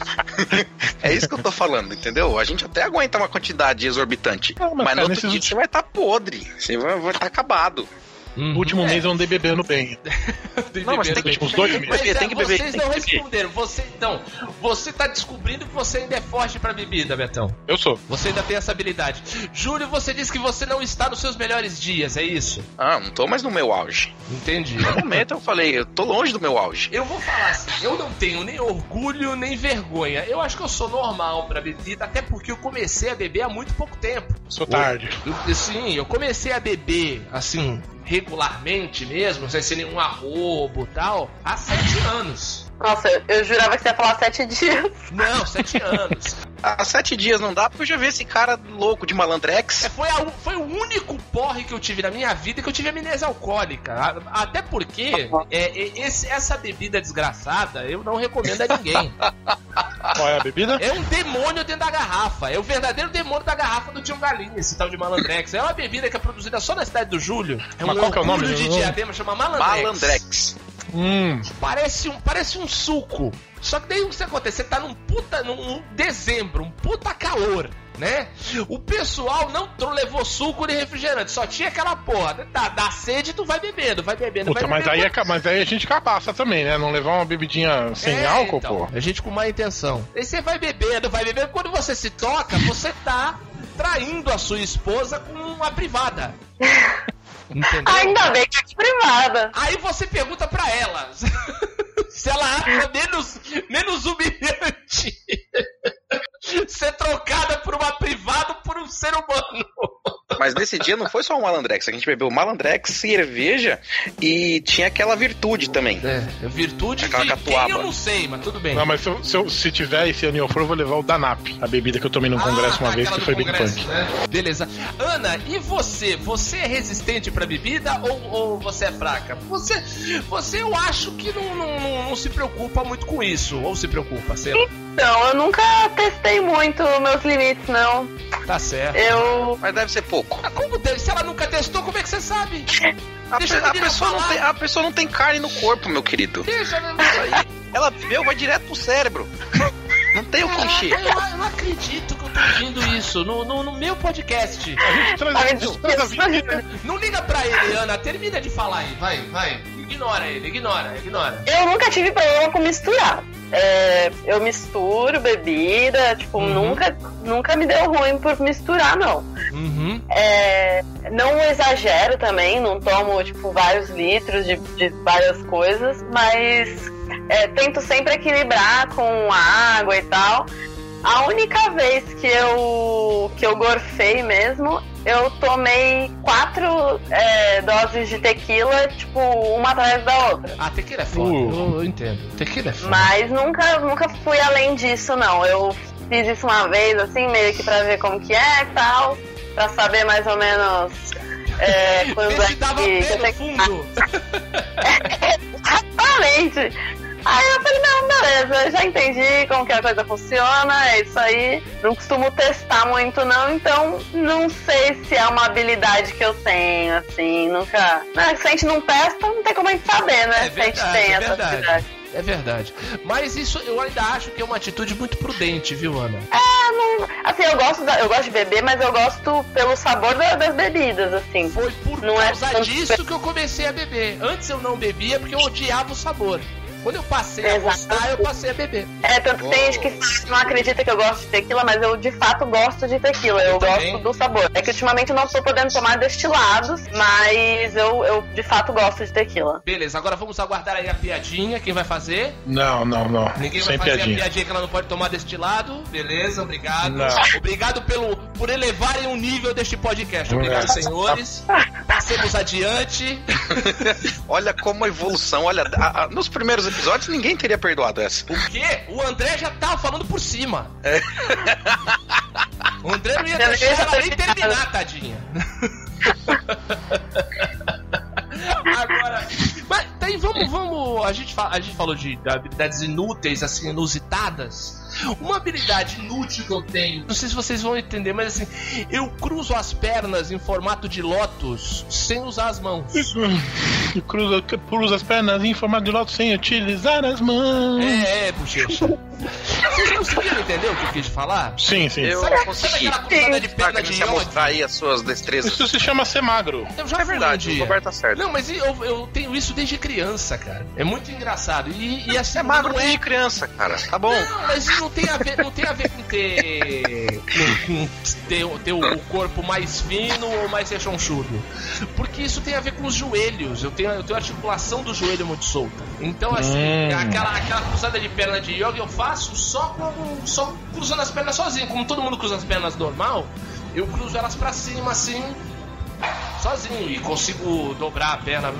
é isso que eu tô falando, entendeu? A gente até aguenta uma quantidade exorbitante. Não, mas, mas cara, no outro nesses dia últimos- você vai estar podre. Você vai estar acabado. No último mês eu andei bebendo bem. Não, mas tem que, Últimos dois meses. Mas é, tem que beber. vocês tem não responderam. Você, então, você tá descobrindo que você ainda é forte pra bebida, Betão. Eu sou. Você ainda tem essa habilidade. Júlio, você disse que você não está nos seus melhores dias, é isso? Ah, não tô mais no meu auge. Entendi. No momento eu falei, eu tô longe do meu auge. Eu vou falar assim, eu não tenho nem orgulho nem vergonha. Eu acho que eu sou normal pra bebida, até porque eu comecei a beber há muito pouco tempo. Sou tarde. Eu, sim, eu comecei a beber, assim, regularmente mesmo, sem ser nenhum arrobo e tal, há sete anos. Nossa, eu, eu jurava que você ia falar sete dias. Não, sete anos. Há sete dias não dá, porque eu já vi esse cara louco de malandrex. É, Foi, a- foi o único porre que eu tive na minha vida que eu tive amnésia alcoólica. A- Até porque é, é, esse- essa bebida desgraçada eu não recomendo a ninguém. Qual é a bebida? É um demônio dentro da garrafa. É o verdadeiro demônio da garrafa do Tião Galinha, esse tal de Malandrex. É uma bebida que é produzida só na cidade do Júlio. É um Mas qual que é o nome de diadema, chama Malandrex. Malandrex. Hum. Parece um, parece um suco. Só que daí o que acontece? Você tá num puta, num dezembro, um puta calor, né? O pessoal não levou suco nem refrigerante, só tinha aquela porra. Dá, dá sede, tu vai bebendo, vai bebendo, Puta, vai mas aí, é, mas aí a gente cabaça também, né? Não levar uma bebidinha sem É, álcool, então, pô. A gente com má intenção. Aí você vai bebendo, vai bebendo. Quando você se toca, você tá traindo a sua esposa com uma privada. Entendeu? Ainda bem que é de privada. Aí você pergunta pra ela se ela acha menos, menos humilhante ser trocada por uma privada por um ser humano. Mas nesse dia não foi só o malandrex. A gente bebeu malandrex, cerveja e tinha aquela virtude também. É, virtude Aquela de catuaba. quem eu não sei, mas tudo bem. Não, mas se, eu- se eu- se tiver esse ano eu for, eu vou levar o Danap, a bebida que eu tomei num congresso Ah, uma vez, aquela que foi bem punk. né? Beleza. Ana, e você? Você é resistente pra bebida ou, ou você é fraca? Você, você eu acho que não, não, não- não se preocupa muito com isso. Ou se preocupa, sei lá. Então, eu nunca testei muito meus limites, não. Tá certo. Eu. Mas deve ser pouco. Ah, como deve? Se ela nunca testou, como é que você sabe? A, Deixa pe- a a pessoa não tem, a pessoa não tem carne no corpo, meu querido. Deixa, né? Ela bebeu, vai direto pro cérebro. Não tem o que Caraca, encher. eu, eu não acredito que eu tô ouvindo isso no, no, no meu podcast. Traz- Ai, traz a vida. Não liga pra ele, Ana. Termina de falar aí. Vai, vai. Ignora ele, ignora, ignora. Eu nunca tive problema com misturar. É, eu misturo bebida, tipo, Uhum. nunca, nunca me deu ruim por misturar, não. Uhum. É, não exagero também, não tomo, tipo, vários litros de, de várias coisas, mas é, tento sempre equilibrar com água e tal. A única vez que eu, que eu gorfei mesmo, eu tomei quatro é, doses de tequila, tipo, uma atrás da outra. Ah, tequila é foda. Uh. Eu, eu entendo. Tequila é foda. Mas nunca, nunca fui além disso, não. Eu fiz isso uma vez, assim, meio que pra ver como que é e tal, pra saber mais ou menos é, quando é se dava que, que que fundo. Exatamente. Aí eu falei, não, beleza, já entendi como que a coisa funciona, é isso aí. Não costumo testar muito não, então não sei se é uma habilidade que eu tenho, assim, nunca. Né, se a gente não testa, não tem como a gente saber, né? É se a gente verdade, tem é essa verdade. habilidade. É verdade. Mas isso eu ainda acho que é uma atitude muito prudente, viu, Ana? Ah, não- assim, eu gosto, da- eu gosto de beber, mas eu gosto pelo sabor da- das bebidas, assim. Foi por Não é causa tanto disso que eu comecei a beber. Antes eu não bebia porque eu odiava o sabor. Quando eu passei a Exato. gostar, eu passei a beber. É, tanto que tem gente que não acredita que eu gosto de tequila, mas eu de fato gosto de tequila. Eu, Eu gosto também. do sabor. É que ultimamente eu não tô podendo tomar destilados, mas eu, eu de fato gosto de tequila. Beleza, agora vamos aguardar aí a piadinha. Quem vai fazer? Não, não, não. Ninguém Sem vai fazer piadinha. a piadinha que ela não pode tomar destilado. Beleza, obrigado. Não. Obrigado pelo, por elevarem o nível deste podcast. Obrigado, É. senhores. Passemos adiante. Olha como a evolução, olha, a- a- nos primeiros episódios ninguém teria perdoado essa. O quê? O André já tava falando por cima. O André não ia deixar ela nem terminar, tadinha. Agora, mas daí vamos, vamos. A gente, fa- a gente falou de habilidades inúteis, assim, inusitadas. Uma habilidade inútil que eu tenho, não sei se vocês vão entender, mas assim, eu cruzo as pernas em formato de lótus sem usar as mãos. Cruza, cruza as pernas em formato de lótus sem utilizar as mãos. É, é, bochecha. Vocês conseguiram entender o que eu quis falar? Sim, sim. Eu Sabe- consegui. sabe aquela cruzada de perna de se yoga? mostrar aí as suas destrezas. Isso se chama ser magro. Eu já É verdade, um o. Roberto tá certo. Não, mas eu, eu tenho isso desde criança, cara. É muito engraçado. E, e assim, É magro não desde criança, cara. Tá bom. Não, mas não tem a ver, não tem a ver com ter. com, ter, ter o corpo mais fino ou mais rechonchudo. Porque isso tem a ver com os joelhos. Eu tenho, eu tenho a articulação do joelho muito solta. Então, assim, Hum. aquela, aquela cruzada de perna de yoga eu faço só como. só cruzando as pernas sozinho. Como todo mundo cruza as pernas normal, eu cruzo elas pra cima assim sozinho e consigo dobrar a perna.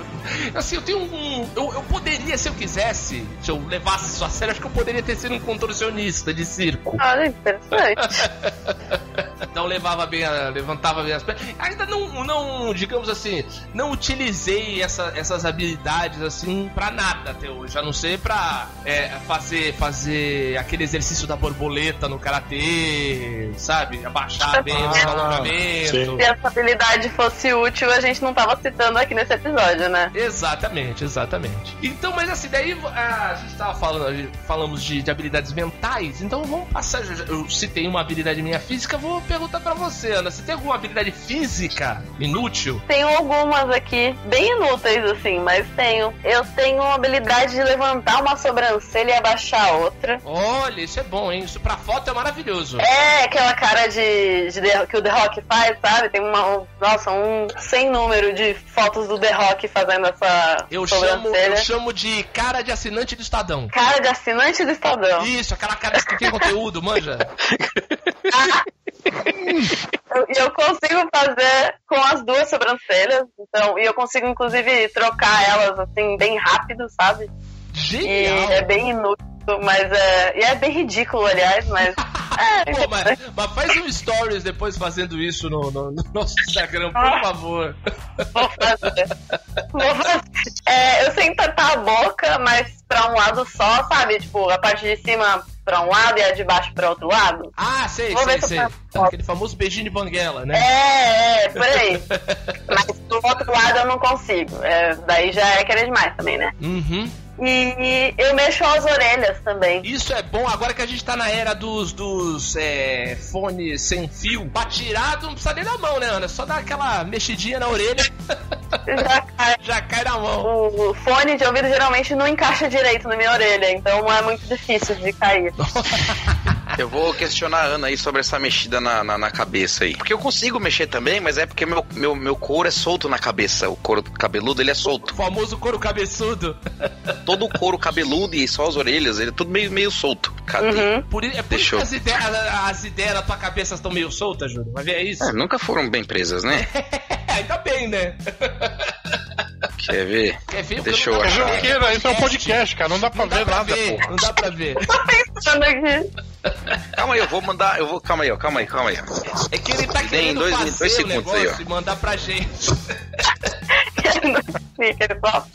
Assim, eu tenho um. Eu, eu poderia, se eu quisesse, se eu levasse isso a sério, acho que eu poderia ter sido um contorcionista de circo. Olha, interessante. Então levava bem, a, levantava bem as pernas. Ainda não, não, digamos assim, não utilizei essa- essas habilidades assim pra nada até hoje. A não ser pra é, fazer, fazer aquele exercício da borboleta no karatê, sabe? Abaixar bem o Ah, alongamento. sim. Se essa habilidade fosse útil, a gente não tava citando aqui nesse episódio, né? Exatamente, exatamente. Então, mas assim, daí a gente tava falando, falamos de, de habilidades mentais, então vamos passar. Eu citei uma habilidade minha física, vou perguntar pra você, Ana. Você tem alguma habilidade física inútil? Tenho algumas aqui, bem inúteis assim, mas tenho. Eu tenho a habilidade de levantar uma sobrancelha e abaixar a outra. Olha, isso é bom, hein? Isso pra foto é maravilhoso. É aquela cara de, de The- que o The Rock faz, sabe? Tem uma, um- nossa, um sem número de fotos do The Rock fazendo essa Eu chamo, eu chamo de cara de assinante do Estadão. Cara de assinante do Estadão. Isso, aquela cara que tem conteúdo, manja. Eu- E eu consigo fazer com as duas sobrancelhas, então, e eu consigo inclusive trocar elas assim bem rápido, sabe? E Genial. é bem inútil, mas é. E é bem ridículo, aliás, mas. É, Pô, mas, mas faz um stories depois fazendo isso no, no- no nosso Instagram, por Ah. favor. Vou fazer. Vou fazer. É, eu sei tapar a boca, mas pra um lado só, sabe? Tipo, a parte de cima pra um lado e a de baixo pra outro lado. Ah, sei, Vou sei, sei. faço. Aquele famoso beijinho de banguela, né? É, é, por aí. Mas do outro lado eu não consigo. É, daí já é querer demais também, né? Uhum. E eu mexo as orelhas também. Isso é bom agora que a gente tá na era dos, dos é, fones sem fio. Pra tirar, não precisa nem da mão, né, Ana? Só dar aquela mexidinha na orelha, Já cai. já cai na mão. O fone de ouvido geralmente não encaixa direito na minha orelha, então é muito difícil de cair. Eu vou questionar a Ana aí sobre essa mexida na, na, na cabeça aí. Porque eu consigo mexer também, mas é porque meu, meu, meu couro é solto na cabeça. O couro cabeludo, ele é O solto. famoso couro cabeçudo. Todo o couro cabeludo e só as orelhas, ele é tudo meio, meio solto. Cadê? Uhum. Por, i- é por Deixa isso que as ideias, as ideias na tua cabeça estão meio soltas, Júlio. Vai ver, é isso? É, nunca foram bem presas, né? Ainda bem, né? Quer ver? Quer ver? Deixa eu dá pra achar. isso é um podcast, cara. Não dá pra Não dá ver pra nada, ver, pô. não dá pra ver. Pensando aqui. Calma aí, eu vou mandar. Eu vou. Calma aí, ó, calma aí, calma aí. É que ele tá Tem querendo dois- fazer dois o segundos negócio aí, ó. e mandar pra gente. Tá.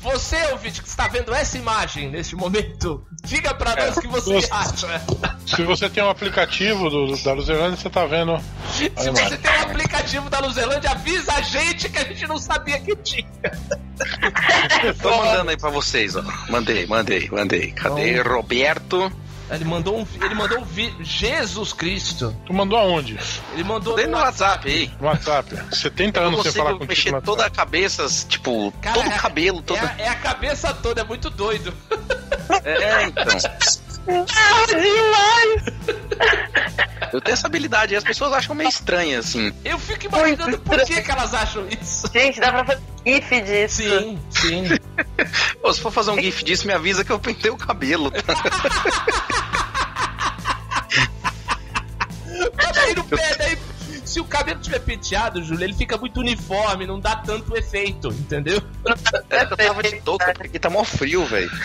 Você, ouvinte, que está vendo essa imagem neste momento, diga pra É. nós o que você Nossa. acha. Se você tem um aplicativo do, da Luzerlândia, você tá vendo. Se você tem um aplicativo da Luzelândia, avisa a gente que a gente não sabia que tinha. Tô mandando aí pra vocês, ó. Mandei, mandei, mandei. Cadê? Roberto. Ele mandou um, ele mandou um vi... Jesus Cristo. Tu mandou aonde? Ele mandou Dei no WhatsApp aí. No WhatsApp. 70 Eu anos sem falar contigo. mexer no toda a cabeça, tipo, Cara, todo o é- cabelo, É, toda. a- é a cabeça toda, é muito doido. É, então. Ah, demais! Eu tenho essa habilidade e as pessoas acham meio estranha, assim. Eu fico imaginando por que, que elas acham isso. Gente, dá pra fazer gif disso. Sim, sim. Pô, se for fazer um gif disso, me avisa que eu pentei o cabelo. tá? pé, daí, se o cabelo tiver penteado, Júlio, ele fica muito uniforme, não dá tanto efeito, entendeu? É eu tava de touca, porque aqui tá mó frio, velho.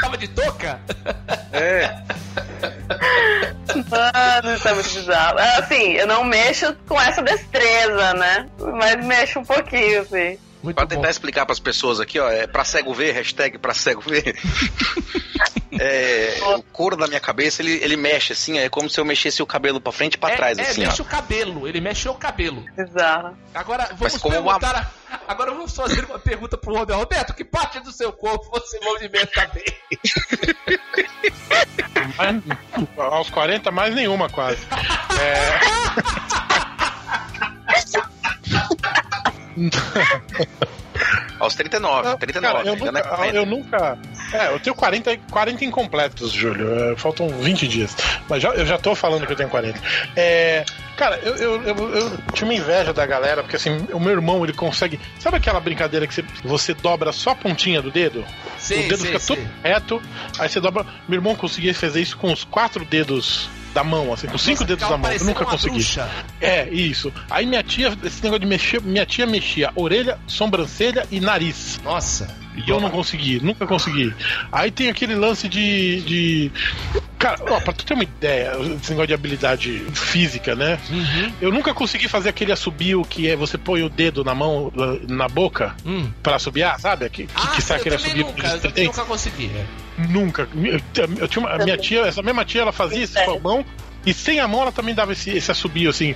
Tava de touca? É. Mano, isso é muito bizarro. É, Assim, eu não mexo com essa destreza, né? Mas mexo um pouquinho, assim. Muito Pra bom. tentar explicar pras pessoas aqui, ó, é pra cego ver, hashtag pra cego ver. É, o couro da minha cabeça, ele, ele mexe assim, é como se eu mexesse o cabelo pra frente e pra é, trás, é, assim, mexe ó. o cabelo, ele mexe o cabelo. Bizarro. Agora, vamos Mas como uma- Agora vamos fazer uma pergunta pro Roberto. Roberto, que parte do seu corpo você movimenta bem? Aos 40, mais nenhuma quase. É... Aos 39, 39, Cara, eu é nunca, 40. eu nunca. É, eu tenho 40, 40 incompletos, Júlio. É, faltam 20 dias. Mas já, eu já tô falando que eu tenho 40. É, cara, eu, eu, eu, eu tinha uma inveja da galera, porque assim, o meu irmão ele consegue. Sabe aquela brincadeira que você, você dobra só a pontinha do dedo? Sim, o dedo sim, fica sim. todo reto, aí você dobra. Meu irmão conseguia fazer isso com os quatro dedos da mão, assim, com cinco dedos da mão. Eu nunca consegui. bruxa. É, isso. Aí minha tia, esse negócio de mexer, minha tia mexia orelha, sobrancelha e nariz. Nossa. E eu não consegui, nunca consegui. Aí tem aquele lance de. de... Cara, ó, pra tu ter uma ideia, esse negócio de habilidade física, né? Uhum. Eu nunca consegui fazer aquele assobio que é você põe o dedo na mão, na boca, Hum. pra assobiar, sabe? Que, que, Ah, que sai aquele assobio nunca, eu nunca consegui. é. Nunca. Eu, eu tinha uma, a minha tia, essa mesma tia, ela fazia isso com a mão. E sem a mão ela também dava esse, esse assobio assim.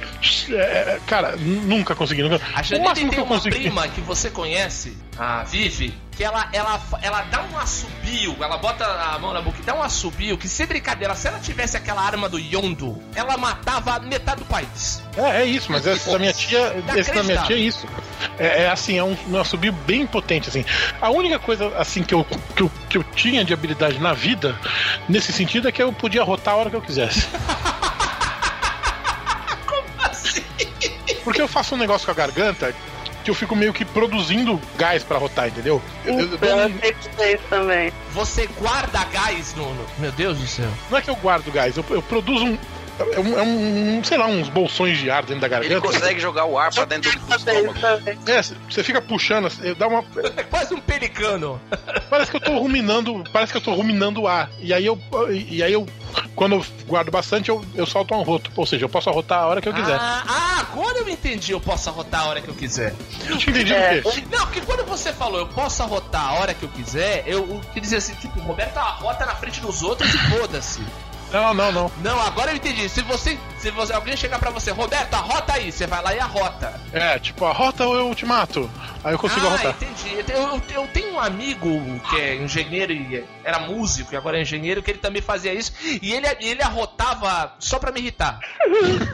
É, cara, n- nunca consegui. Nunca. A Janine tem uma consegui. prima que você conhece, a Vivi, que ela, ela, ela dá um assobio, ela bota a mão na boca e dá um assobio, que sem brincadeira, se ela tivesse aquela arma do Yondo, ela matava metade do país. É, é isso, mas esse da minha tia, esse da minha tia é isso. É, é assim, é um, um assobio bem potente, assim. A única coisa, assim, que eu, que, eu, que eu tinha de habilidade na vida, nesse sentido, é que eu podia rotar a hora que eu quisesse. Porque eu faço um negócio com a garganta que eu fico meio que produzindo gás pra rotar, entendeu? Eu- eu- eu Então, eu também. Você guarda gás no. no- Meu Deus do céu. não é que eu guardo gás, eu, eu produzo um. É um, é um- sei lá, uns bolsões de ar dentro da Ele garganta. consegue jogar o ar pra dentro do estômago. É, você fica puxando, dá uma. É quase um pelicano. Parece que eu tô ruminando. Parece que eu tô ruminando o ar. E aí eu. E aí eu. Quando eu guardo bastante, eu, eu solto um roto. Ou seja, eu posso arrotar a hora que eu quiser. Ah, ah, agora eu entendi, eu posso arrotar a hora que eu quiser. Eu tinha entendido É. o quê? Não, porque quando você falou eu posso arrotar a hora que eu quiser, eu, eu quis dizer assim, tipo, o Roberto arrota na frente dos outros e foda-se. Não, não, não. Não, agora eu entendi. Se você. Se você, alguém chegar pra você, Roberto, arrota aí, você vai lá e arrota. É, tipo, arrota ou eu te mato. Aí eu consigo ah, arrotar. entendi. Eu, eu- eu tenho um amigo que é engenheiro e era músico e agora é engenheiro, que ele também fazia isso. E ele, ele arrotava só pra me irritar.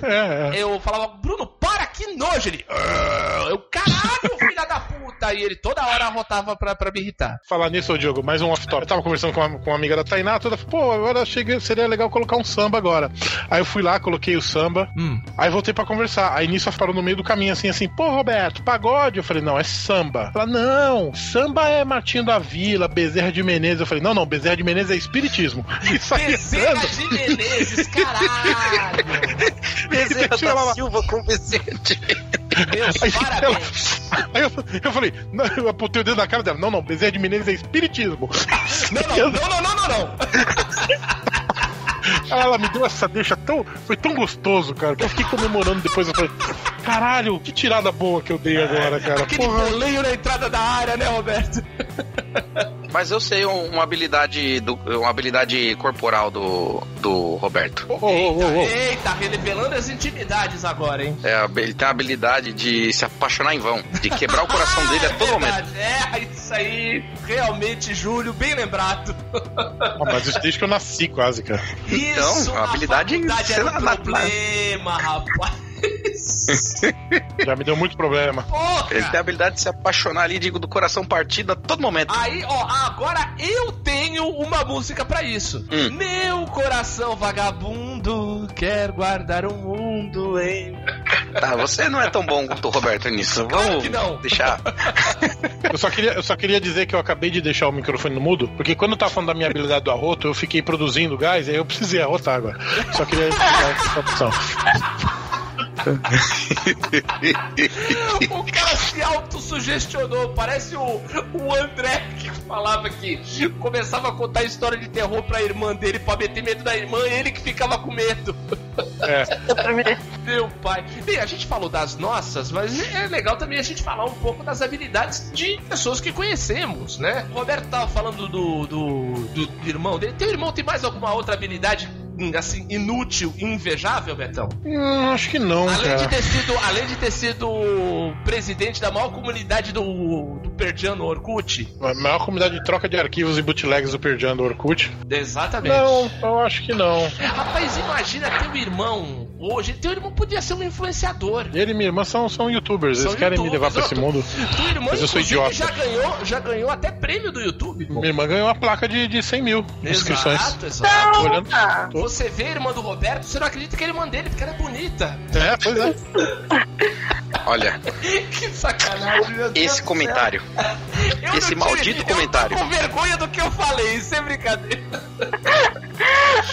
É, é. Eu falava, Bruno, para, que nojo! Ele. "Ah", Eu, caralho, filha da puta! E ele toda hora arrotava pra, pra me irritar. Falar nisso, ô Diogo, mais um off-top. Eu tava conversando com uma, com uma amiga da Tainá, toda pô, agora chega, seria legal colocar um samba agora. Aí eu fui lá, coloquei o samba, Hum. aí voltei pra conversar. Aí nisso ela parou no meio do caminho assim, assim, pô, Roberto, pagode? Eu falei, não, é samba. Ela, não, samba é Martinho da Vila, Bezerra de Menezes. Eu falei, não, não, Bezerra de Menezes é espiritismo. E saí Bezerra andando. de Menezes, caralho! Bezerra da lá. Silva com Vicente. Meus Aí, parabéns! ela- aí eu, eu falei, não, eu apontei o dedo na cara dela, não, não, Bezerra de Menezes é espiritismo. Não, não, não, não, não, não, não! Ela, me deu essa deixa tão. Foi tão gostoso, cara, que eu fiquei comemorando depois. Eu falei, caralho, que tirada boa que eu dei agora, cara. Aquele Porra. na entrada da área, né, Roberto? Mas eu sei um- uma habilidade do, uma habilidade corporal do, do Roberto. Ô, ô, ô. Eita, revelando as intimidades agora, hein? É, ele tem a habilidade de se apaixonar em vão, de quebrar o coração dele a todo momento. É, isso aí, realmente, Júlio, bem lembrado. Ah, mas isso desde que eu nasci quase, cara. Então, isso, a habilidade, era lá, um na- problema, rapaz. Já me deu muito problema. Porra! Ele tem a habilidade de se apaixonar ali, digo, do coração partido a todo momento. Aí, ó, agora eu tenho uma música pra isso. Hum. Meu coração vagabundo quer guardar o mundo em. Tá, você não é tão bom quanto o Roberto nisso. Claro Vamos que não. deixar. Eu só, queria, eu só queria dizer que eu acabei de deixar o microfone no mudo, porque quando eu tava falando da minha habilidade do arroto, eu fiquei produzindo gás e aí eu precisei arrotar agora. Só queria dar essa opção. O cara se autossugestionou. Parece o, o André que falava que começava a contar história de terror pra irmã dele pra meter medo da irmã e ele que ficava com medo. É, Meu pai. Bem, a gente falou das nossas, mas é legal também a gente falar um pouco das habilidades de pessoas que conhecemos, né? O Roberto tava falando do, do, do irmão dele. Teu irmão tem mais alguma outra habilidade, assim, inútil e invejável, Betão? hum, acho que não, Além de cara. ter sido, além de ter sido presidente da maior comunidade do, do Perdiano Orkut. A maior comunidade de troca de arquivos e bootlegs do Perdian do Orkut. Exatamente. Não, eu acho que não. Rapaz, imagina teu irmão hoje. Teu irmão podia ser um influenciador. Ele e minha irmã são, são youtubers, São eles querem me levar pra esse mundo. Tua irmã, Mas eu sou idiota. já ganhou, já ganhou até prêmio do YouTube. Minha irmã ganhou uma placa de, de 100 mil inscrições. Exato, exato. Tô olhando. Tô- Você vê a irmã do Roberto, você não acredita que é a irmã dele, porque ela é bonita. É, pois é. Olha, que sacanagem, meu Deus esse comentário. Esse tive- maldito comentário. Eu tô com vergonha do que eu falei, isso é brincadeira.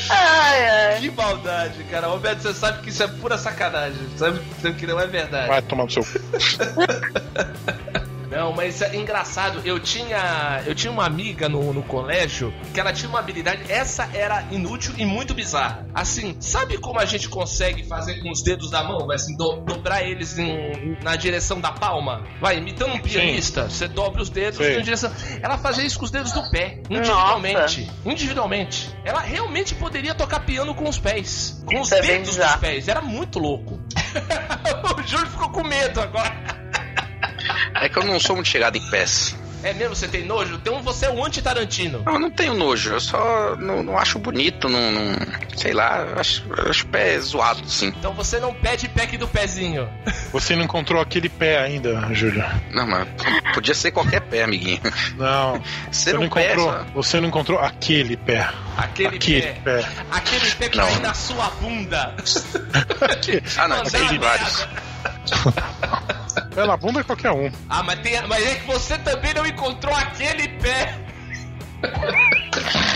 ai, ai. Que maldade, cara. Roberto, você sabe que isso é pura sacanagem. Sabe, sabe que não é verdade. Vai tomar no seu. Não, mas é engraçado. Eu tinha, eu tinha uma amiga no, no colégio que ela tinha uma habilidade. Essa era inútil e muito bizarra. Assim, sabe como a gente consegue fazer com os dedos da mão? Vai assim, do- dobrar eles em- na direção da palma? Vai, imitando um pianista, você dobra os dedos Sim. na direção. Ela fazia isso com os dedos do pé, individualmente. Individualmente. Ela realmente poderia tocar piano com os pés. Com os Isso é bem dedos dos pés. Era muito louco. o Júlio ficou com medo agora. É que eu não sou muito chegado em pés. É mesmo? Você tem nojo? Então você é um anti-Tarantino. Não, eu não tenho nojo, eu só não, não acho bonito, não, não- Sei lá, eu acho, acho pé zoado, sim. Então você não pede pack do pezinho. Você não encontrou aquele pé ainda, Júlio. Não, mas podia ser qualquer pé, amiguinho. Não. Ser Você não pé, encontrou. só- Você não encontrou aquele pé. Aquele Aquele pé. pé. Aquele pé que Não. cai na sua bunda. Ah, não, tem vários. Na bunda é qualquer um. Ah, mas, tem, mas é que você também não encontrou aquele pé.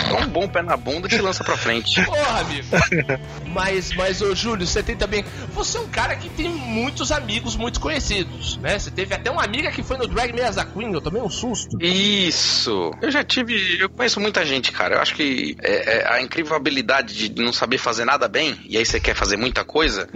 Dá um bom pé na bunda e te lança pra frente. Porra, amigo. Mas, mas, ô Júlio, você tem também. Você é um cara que tem muitos amigos muito conhecidos, né? Você teve até uma amiga que foi no Drag Me As a Queen, eu tomei um susto. Isso! Eu já tive. Eu conheço muita gente, cara. Eu acho que é, é a incrível habilidade de não saber fazer nada bem, e aí você quer fazer muita coisa,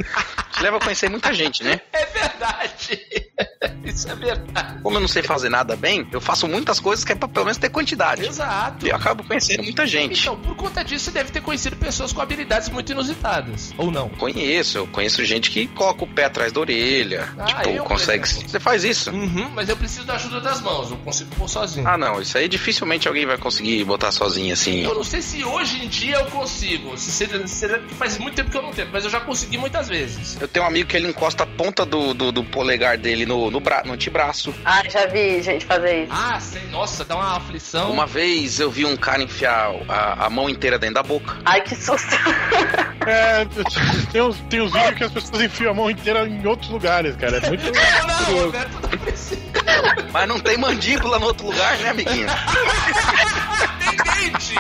te leva a conhecer muita gente, né? É verdade. Isso é verdade. Como eu não sei fazer nada bem, eu faço muitas coisas que é pra pelo menos ter quantidade. Exato. E eu acabo conhecendo muita gente. Então, por conta disso, você deve ter conhecido pessoas com habilidades muito inusitadas. Ou não? Conheço, eu conheço gente que coloca o pé atrás da orelha. Ah, tipo, eu, consegue. Você faz isso? Uhum, mas eu preciso da ajuda das mãos, eu consigo pôr sozinho. Ah, não, isso aí dificilmente alguém vai conseguir botar sozinho assim. Eu não sei se hoje em dia eu consigo. Se seria- faz muito tempo que eu não tento, mas eu já consegui muitas vezes. Eu tenho um amigo que ele encosta a ponta do, do, do polegar dele no, no, bra, no antebraço. Ah, já vi gente fazer isso. Ah, sei, nossa, dá uma aflição. Uma vez eu vi um cara enfiar a, a mão inteira dentro da boca. Ai, que susto. É, tem uns, tem uns vídeos que as pessoas enfiam a mão inteira em outros lugares, cara. É muito. Não, não, não precisa. Mas não tem mandíbula no outro lugar, né, amiguinho? Tem dente.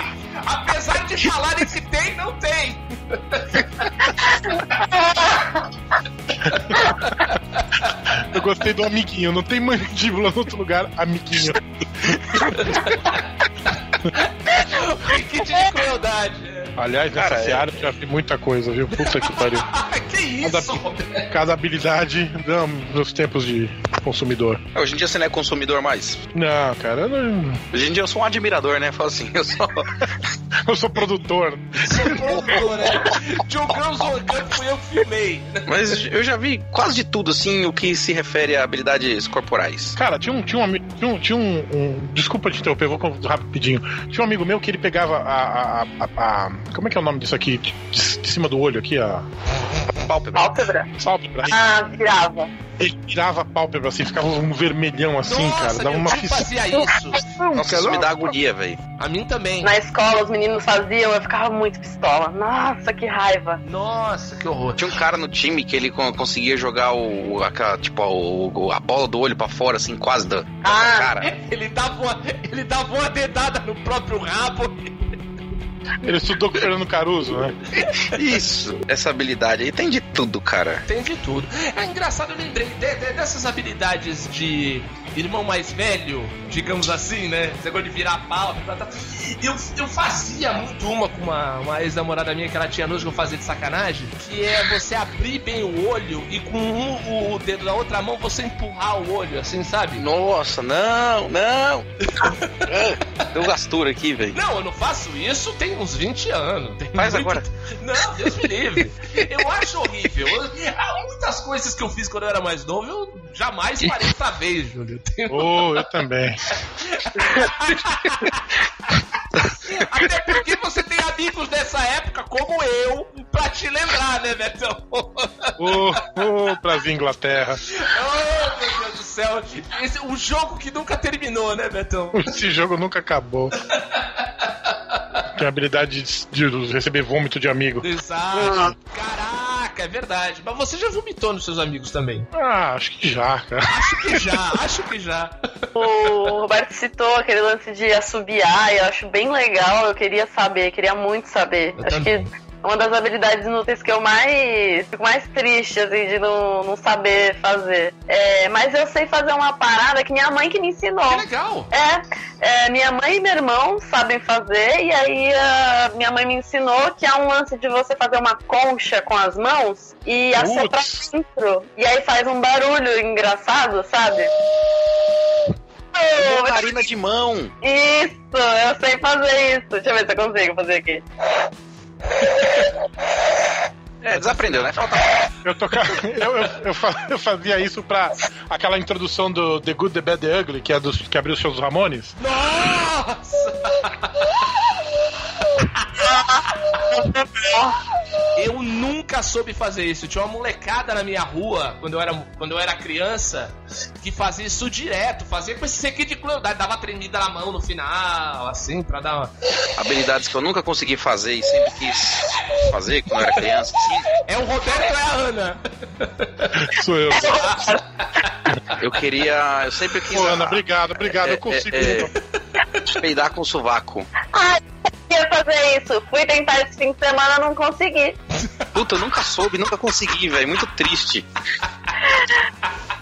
Apesar de falarem que tem, não tem. Eu gostei do amiguinho. Não tem mandíbula no outro lugar, amiguinho. Que de crueldade. Aliás, nessa Cara, é- seara eu já vi muita coisa, viu? Puta que pariu. Que isso, Cada, cada habilidade, não, nos tempos de consumidor. Hoje em dia você não é consumidor mais. Não, cara, não, Hoje em dia eu sou um admirador, né? Falo assim, eu sou. eu sou produtor. Produtor, né? Fui eu que filmei. Mas eu já vi quase de tudo, assim, o que se refere a habilidades corporais. Cara, tinha um, tinha um. Tinha um, tinha um, um- Desculpa te interromper, vou rapidinho. Tinha um amigo meu que ele pegava a. a- a- a- como é que é o nome disso aqui? De, de cima do olho aqui, a. Pálpebra. Pálpebra. Pálpebra. Ah, virava. Ele tirava a pálpebra assim, ficava um vermelhão assim, Nossa, cara. Dava uma fissura. fazia isso. Nossa, isso me dá agonia, velho. A mim também. Na escola, os meninos faziam, eu ficava muito pistola. Nossa, que raiva. Nossa, que horror. Tinha um cara no time que ele con- conseguia jogar o. aquela, tipo, o- a bola do olho pra fora, assim, quase da, da Ah. cara. Ele dava, uma, ele dava uma dedada no próprio rabo. Ele estudou com o Fernando Caruso, né? Isso. Essa habilidade aí tem de tudo, cara. Tem de tudo. É engraçado, eu lembrei de- de- dessas habilidades de irmão mais velho, digamos assim, né? Esse negócio de virar pau. tá, tá. Eu, eu fazia muito uma com uma, uma ex-namorada minha que ela tinha nojo que eu fazia de sacanagem, que é você abrir bem o olho e com um- o dedo da outra mão você empurrar o olho, assim, sabe? Nossa, não, não. Deu gastura aqui, velho. Não, eu não faço isso tem uns 20 anos. Tem Faz muito- agora. Não, Deus me livre. Eu acho horrível. Há muitas coisas que eu fiz quando eu era mais novo, eu jamais farei outra vez, Júlio. Oh, eu também. Até porque você tem amigos dessa época, como eu, pra te lembrar, né, Betão? Oh, oh, Brasil Inglaterra. Oh, meu Deus do céu. Esse, o jogo que nunca terminou, né, Betão? Esse jogo nunca acabou. Tem a habilidade de, de receber vômito de amigo. Exato. Caraca, é verdade. Mas você já vomitou nos seus amigos também? Ah, acho que já, cara. Acho que já, acho que já. O Roberto citou aquele lance de assobiar, e eu acho bem legal, eu queria saber, queria muito saber. Eu acho também. que uma das habilidades inúteis que eu mais fico mais triste, assim, de não, não saber fazer. É, mas eu sei fazer uma parada que minha mãe que me ensinou. Que legal. É, é, minha mãe e meu irmão sabem fazer, e aí a minha mãe me ensinou que é um lance de você fazer uma concha com as mãos e assoprar dentro. E aí faz um barulho engraçado, sabe? Oh, Marina de mão. isso, eu sei fazer isso. Deixa eu ver se eu consigo fazer aqui. É, desaprendeu, né? Falta. Eu, toca... eu, eu, eu fazia isso pra aquela introdução do The Good, The Bad, The Ugly, que, é dos, que abriu os shows dos Ramones. Nossa! Eu nunca soube fazer isso. Tinha uma molecada na minha rua, quando eu era, quando eu era criança, que fazia isso direto. Fazia com esse sequinho de crueldade. Dava tremida na mão no final, assim, pra dar uma... Habilidades que eu nunca consegui fazer e sempre quis fazer quando eu era criança, assim. É o Roberto ou é a Ana? Sou eu. Eu queria. Eu sempre quis. Pô, Ana, obrigado, obrigado. É, Eu consigo. é, é, peidar com o sovaco. Ai, eu queria fazer isso. Fui tentar esse fim de semana, não consegui. Puta, eu nunca soube, nunca consegui, velho. Muito triste.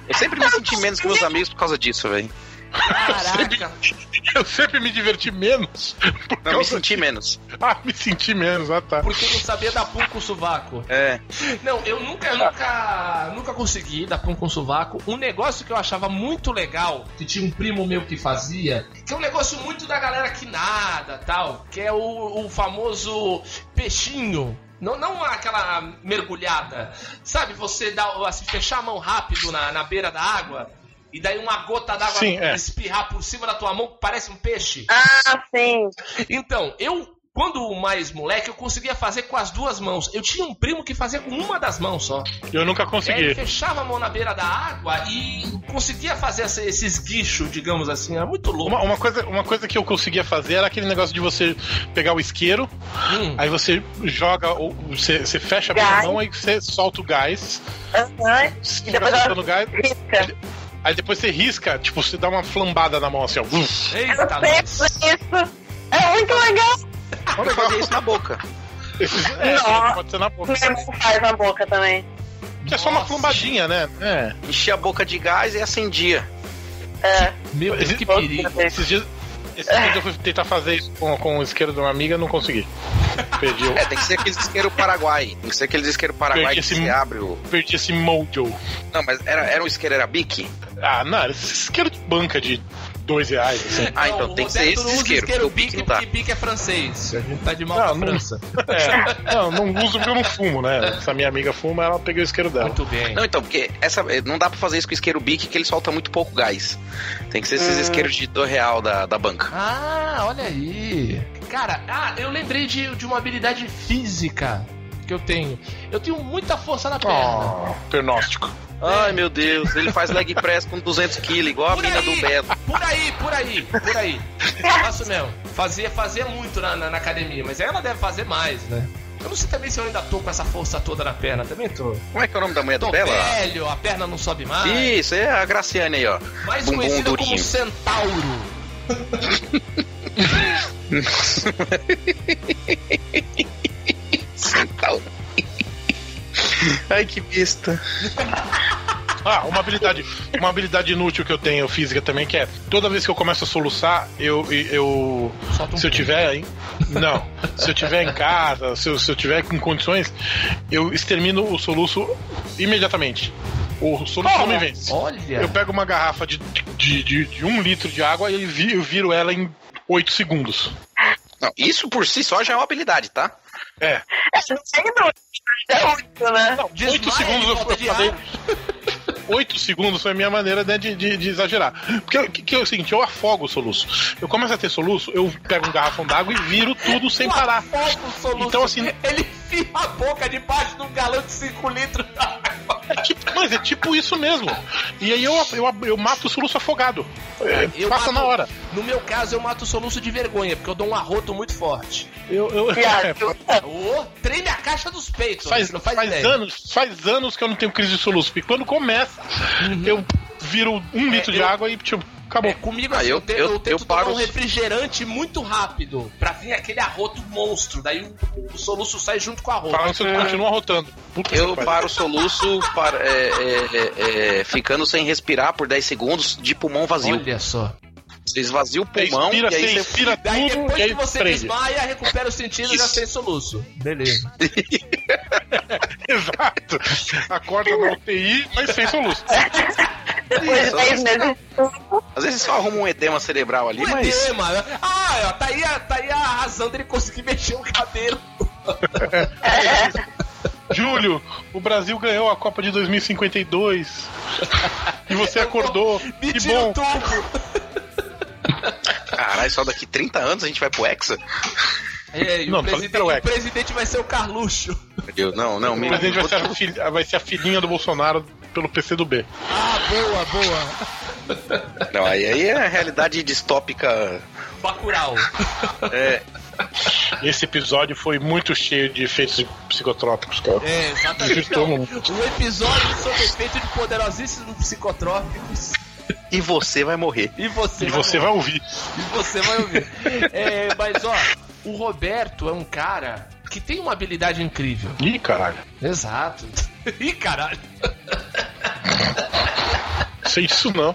Eu sempre me senti menos que meus amigos por causa disso, velho. Caraca. Eu sempre me diverti menos. Não, me senti menos. Ah, me senti menos, ah tá. Porque não sabia dar pum com sovaco. É. Não, eu nunca, eu nunca, nunca consegui dar pum com sovaco. Um negócio que eu achava muito legal, que tinha um primo meu que fazia, que é um negócio muito da galera que nada, tal, que é o, o famoso peixinho. Não, não aquela mergulhada. Sabe, você dá, assim, fechar a mão rápido na, na beira da água e daí uma gota d'água é. espirrar por cima da tua mão, parece um peixe. Ah, sim. Então, eu, quando mais moleque, eu conseguia fazer com as duas mãos. Eu tinha um primo que fazia com uma das mãos só. Eu nunca Ele consegui. fechava a mão na beira da água e conseguia fazer esse- esses guichos, digamos assim. Era muito louco. Uma, uma coisa, uma coisa que eu conseguia fazer era aquele negócio de você pegar o isqueiro, Hum. aí você joga, você, você fecha a mão, aí você solta o gás, Aham. fica depois soltando o gás, Risca. aí depois você risca, tipo, você dá uma flambada na mão assim, ó. Eu Eita, fazer isso. É muito legal. Vamos fazer isso na boca. É, Nossa. pode ser na boca. Meu irmão faz na boca também. Que é só uma Nossa. flambadinha, né? É. Enchia a boca de gás e acendia. É. Meu Deus, que perigo. Esses dias, esses dias eu fui tentar fazer isso com, com o isqueiro de uma amiga, não consegui. Perdi, o- É, tem que ser aquele isqueiro paraguai. Tem que ser aquele isqueiro paraguai que Perdi esse- se abre o. perdi esse mojo. Não, mas era, era um isqueiro, era bique? Ah, não, esse isqueiro de banca de dois reais, assim. Ah, então Não, tem o que ser esse não usa isqueiro, isqueiro porque o Bic tá. porque Bic é francês. A gente tá de mal Não, com a não- França. É, não, não uso porque eu não fumo, né? Essa minha amiga fuma, ela peguei o isqueiro dela. Muito bem. Não, então, porque essa, não dá pra fazer isso com isqueiro Bic, que ele solta muito pouco gás. Tem que ser esses isqueiros de dois real da, da banca. Ah, olha aí. Cara, ah, eu lembrei de, de uma habilidade física que eu tenho. Eu tenho muita força na perna. Oh, pernóstico. Ai, meu Deus, ele faz leg press com 200 kg, igual a Por mina aí, do Beto. por aí, por aí, por aí. Faço mesmo. Fazia, fazia muito na, na, na academia, mas ela deve fazer mais, né? Eu não sei também se eu ainda tô com essa força toda na perna, também tô. Como é que é o nome da mulher do Bela? velho, a perna não sobe mais. Isso, é a Graciane aí, ó. mais bumbum conhecida como durinho. Centauro. Centauro. Ai, que besta. Ah, uma habilidade, uma habilidade inútil que eu tenho física também, que é toda vez que eu começo a soluçar, eu. eu um se eu tiver aí. Não. Se eu tiver em casa, se eu, se eu tiver em condições, eu extermino o soluço imediatamente. O soluço não me vence. Olha. Eu pego uma garrafa de, de, de, de um litro de água e vi- eu viro ela em 8 segundos. Não, isso por si só já é uma habilidade, tá? É. Não sei não. É muito, né? Não, Desmaia 8 de segundos eu, falei. ar. 8 segundos foi a minha maneira né, de, de, de exagerar. Porque que, que é o seguinte, eu afogo o soluço. Eu começo a ter soluço, eu pego um garrafão d'água e viro tudo sem parar. Afoga o soluço. Então, assim- Ele enfia a boca debaixo de um galão de 5 litros. É tipo, mas é tipo isso mesmo. E aí eu, eu, eu mato o soluço afogado. É, Eu passa mato- na hora. No meu caso, eu mato o soluço de vergonha, porque eu dou um arroto muito forte. Eu, eu, Viado. Ô, treme a caixa dos peitos. faz, faz, faz anos, faz anos que eu não tenho crise de soluço. Porque quando começa, eu viro um litro de eu- água e tipo, acabou. É, comigo Ah, assim, eu, eu- eu- eu tento eu tomar um refrigerante muito rápido, pra vir aquele arroto monstro. Daí o, o soluço sai junto com o arroto. Falando isso, eu continuo arrotando. Puta Eu paro o soluço para, é, é, é, ficando sem respirar por 10 segundos de pulmão vazio. Olha só. Você esvazia o Você pulmão inspira, e aí você inspira Daí tudo depois que você prende. desmaia, recupera o sentido e já sem soluço. Beleza. Exato. Acorda na UTI, mas sem soluço. Depois de Isso. 10 meses. Às vezes só arruma um edema cerebral ali, O mas. edema. né? Ah, ó, tá aí, a- tá aí a razão dele conseguir mexer o cabelo. Júlio, o Brasil ganhou a Copa de 2052. E você acordou. Me Que bom. O. Caralho, só daqui 30 anos a gente vai pro Hexa? É, e Não, o, presidente, o presidente vai ser o Carluxo. Meu Deus, não, não, O presidente vai ser, a filha, vai ser a filhinha do Bolsonaro pelo PC do B. Ah, boa, boa. Não, aí, aí é a realidade distópica. Bacurau. É, Esse episódio foi muito cheio de efeitos psicotrópicos, cara. É, exatamente. Um episódio sobre efeito de poderosíssimos psicotrópicos. E você vai morrer. E você, E você vai ouvir. E você vai ouvir. É, mas ó, o Roberto é um cara que tem uma habilidade incrível. Ih, caralho. Exato. Ih, caralho. Sei disso não.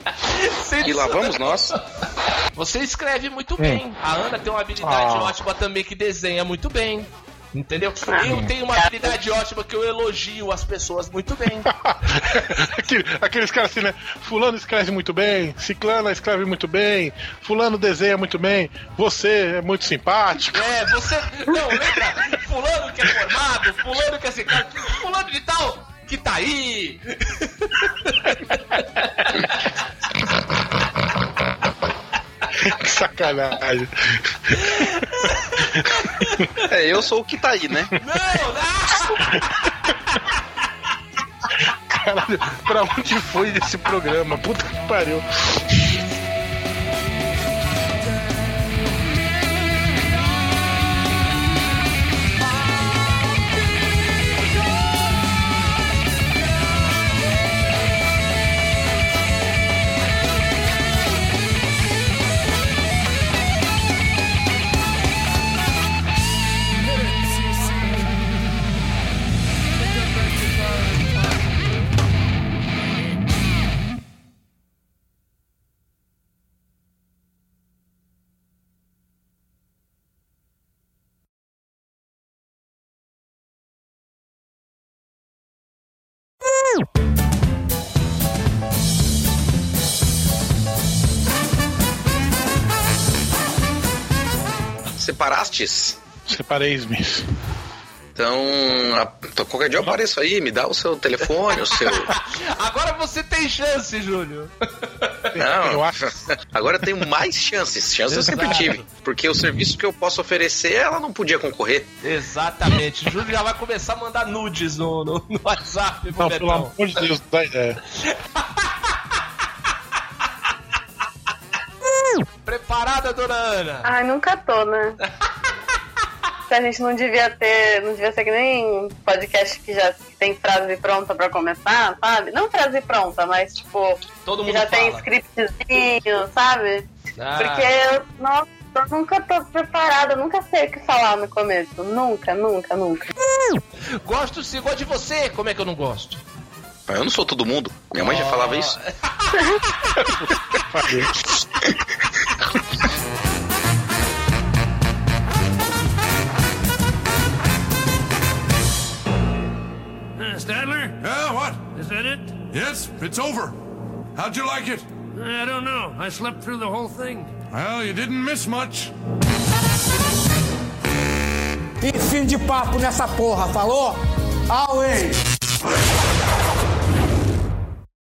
Você E lá vamos nós. Você escreve muito bem. A Ana tem uma habilidade Ah. ótima também que desenha muito bem. Entendeu? Eu tenho uma habilidade ótima que eu elogio as pessoas muito bem. Aquele- Aqueles caras assim, né? Fulano escreve muito bem, Ciclana escreve muito bem, Fulano desenha muito bem, você é muito simpático. É, você. Não, lembra? Fulano que é formado, fulano que é cara, fulano de tal, que tá aí. Que sacanagem. É, eu sou o que tá aí, né? Não, não! Caralho, pra onde foi esse programa? Puta que pariu. Separastes? Separeis-me. Então, a- então, qualquer dia eu apareço aí, me dá o seu telefone, o seu. Agora você tem chance, Júlio. Não, Eu acho. agora eu tenho mais chances. Chances eu sempre tive. Porque o serviço que eu posso oferecer, ela não podia concorrer. Exatamente. Júlio já vai começar a mandar nudes no, no, no WhatsApp Não, pelo amor de Deus, dá ideia. Preparada, dona Ana? Ai, nunca tô, né? A gente não devia ter, não devia ser que nem podcast que já tem frase pronta pra começar, sabe? Não frase pronta, mas tipo, Todo que mundo já tem fala. scriptzinho, sabe? Ah. Porque eu, nossa, eu nunca tô preparada, nunca sei o que falar no começo. Nunca, nunca, nunca. Gosto sim, gosto de você. Como é que eu não gosto? Mas eu não sou todo mundo. Minha mãe já falava isso. Uh, Stadler? Yeah, what? Is that it? Yes, it's over. How'd you like it? I don't know. I slept through the whole thing. Well, you didn't miss much. E fim de papo nessa porra, falou? Away!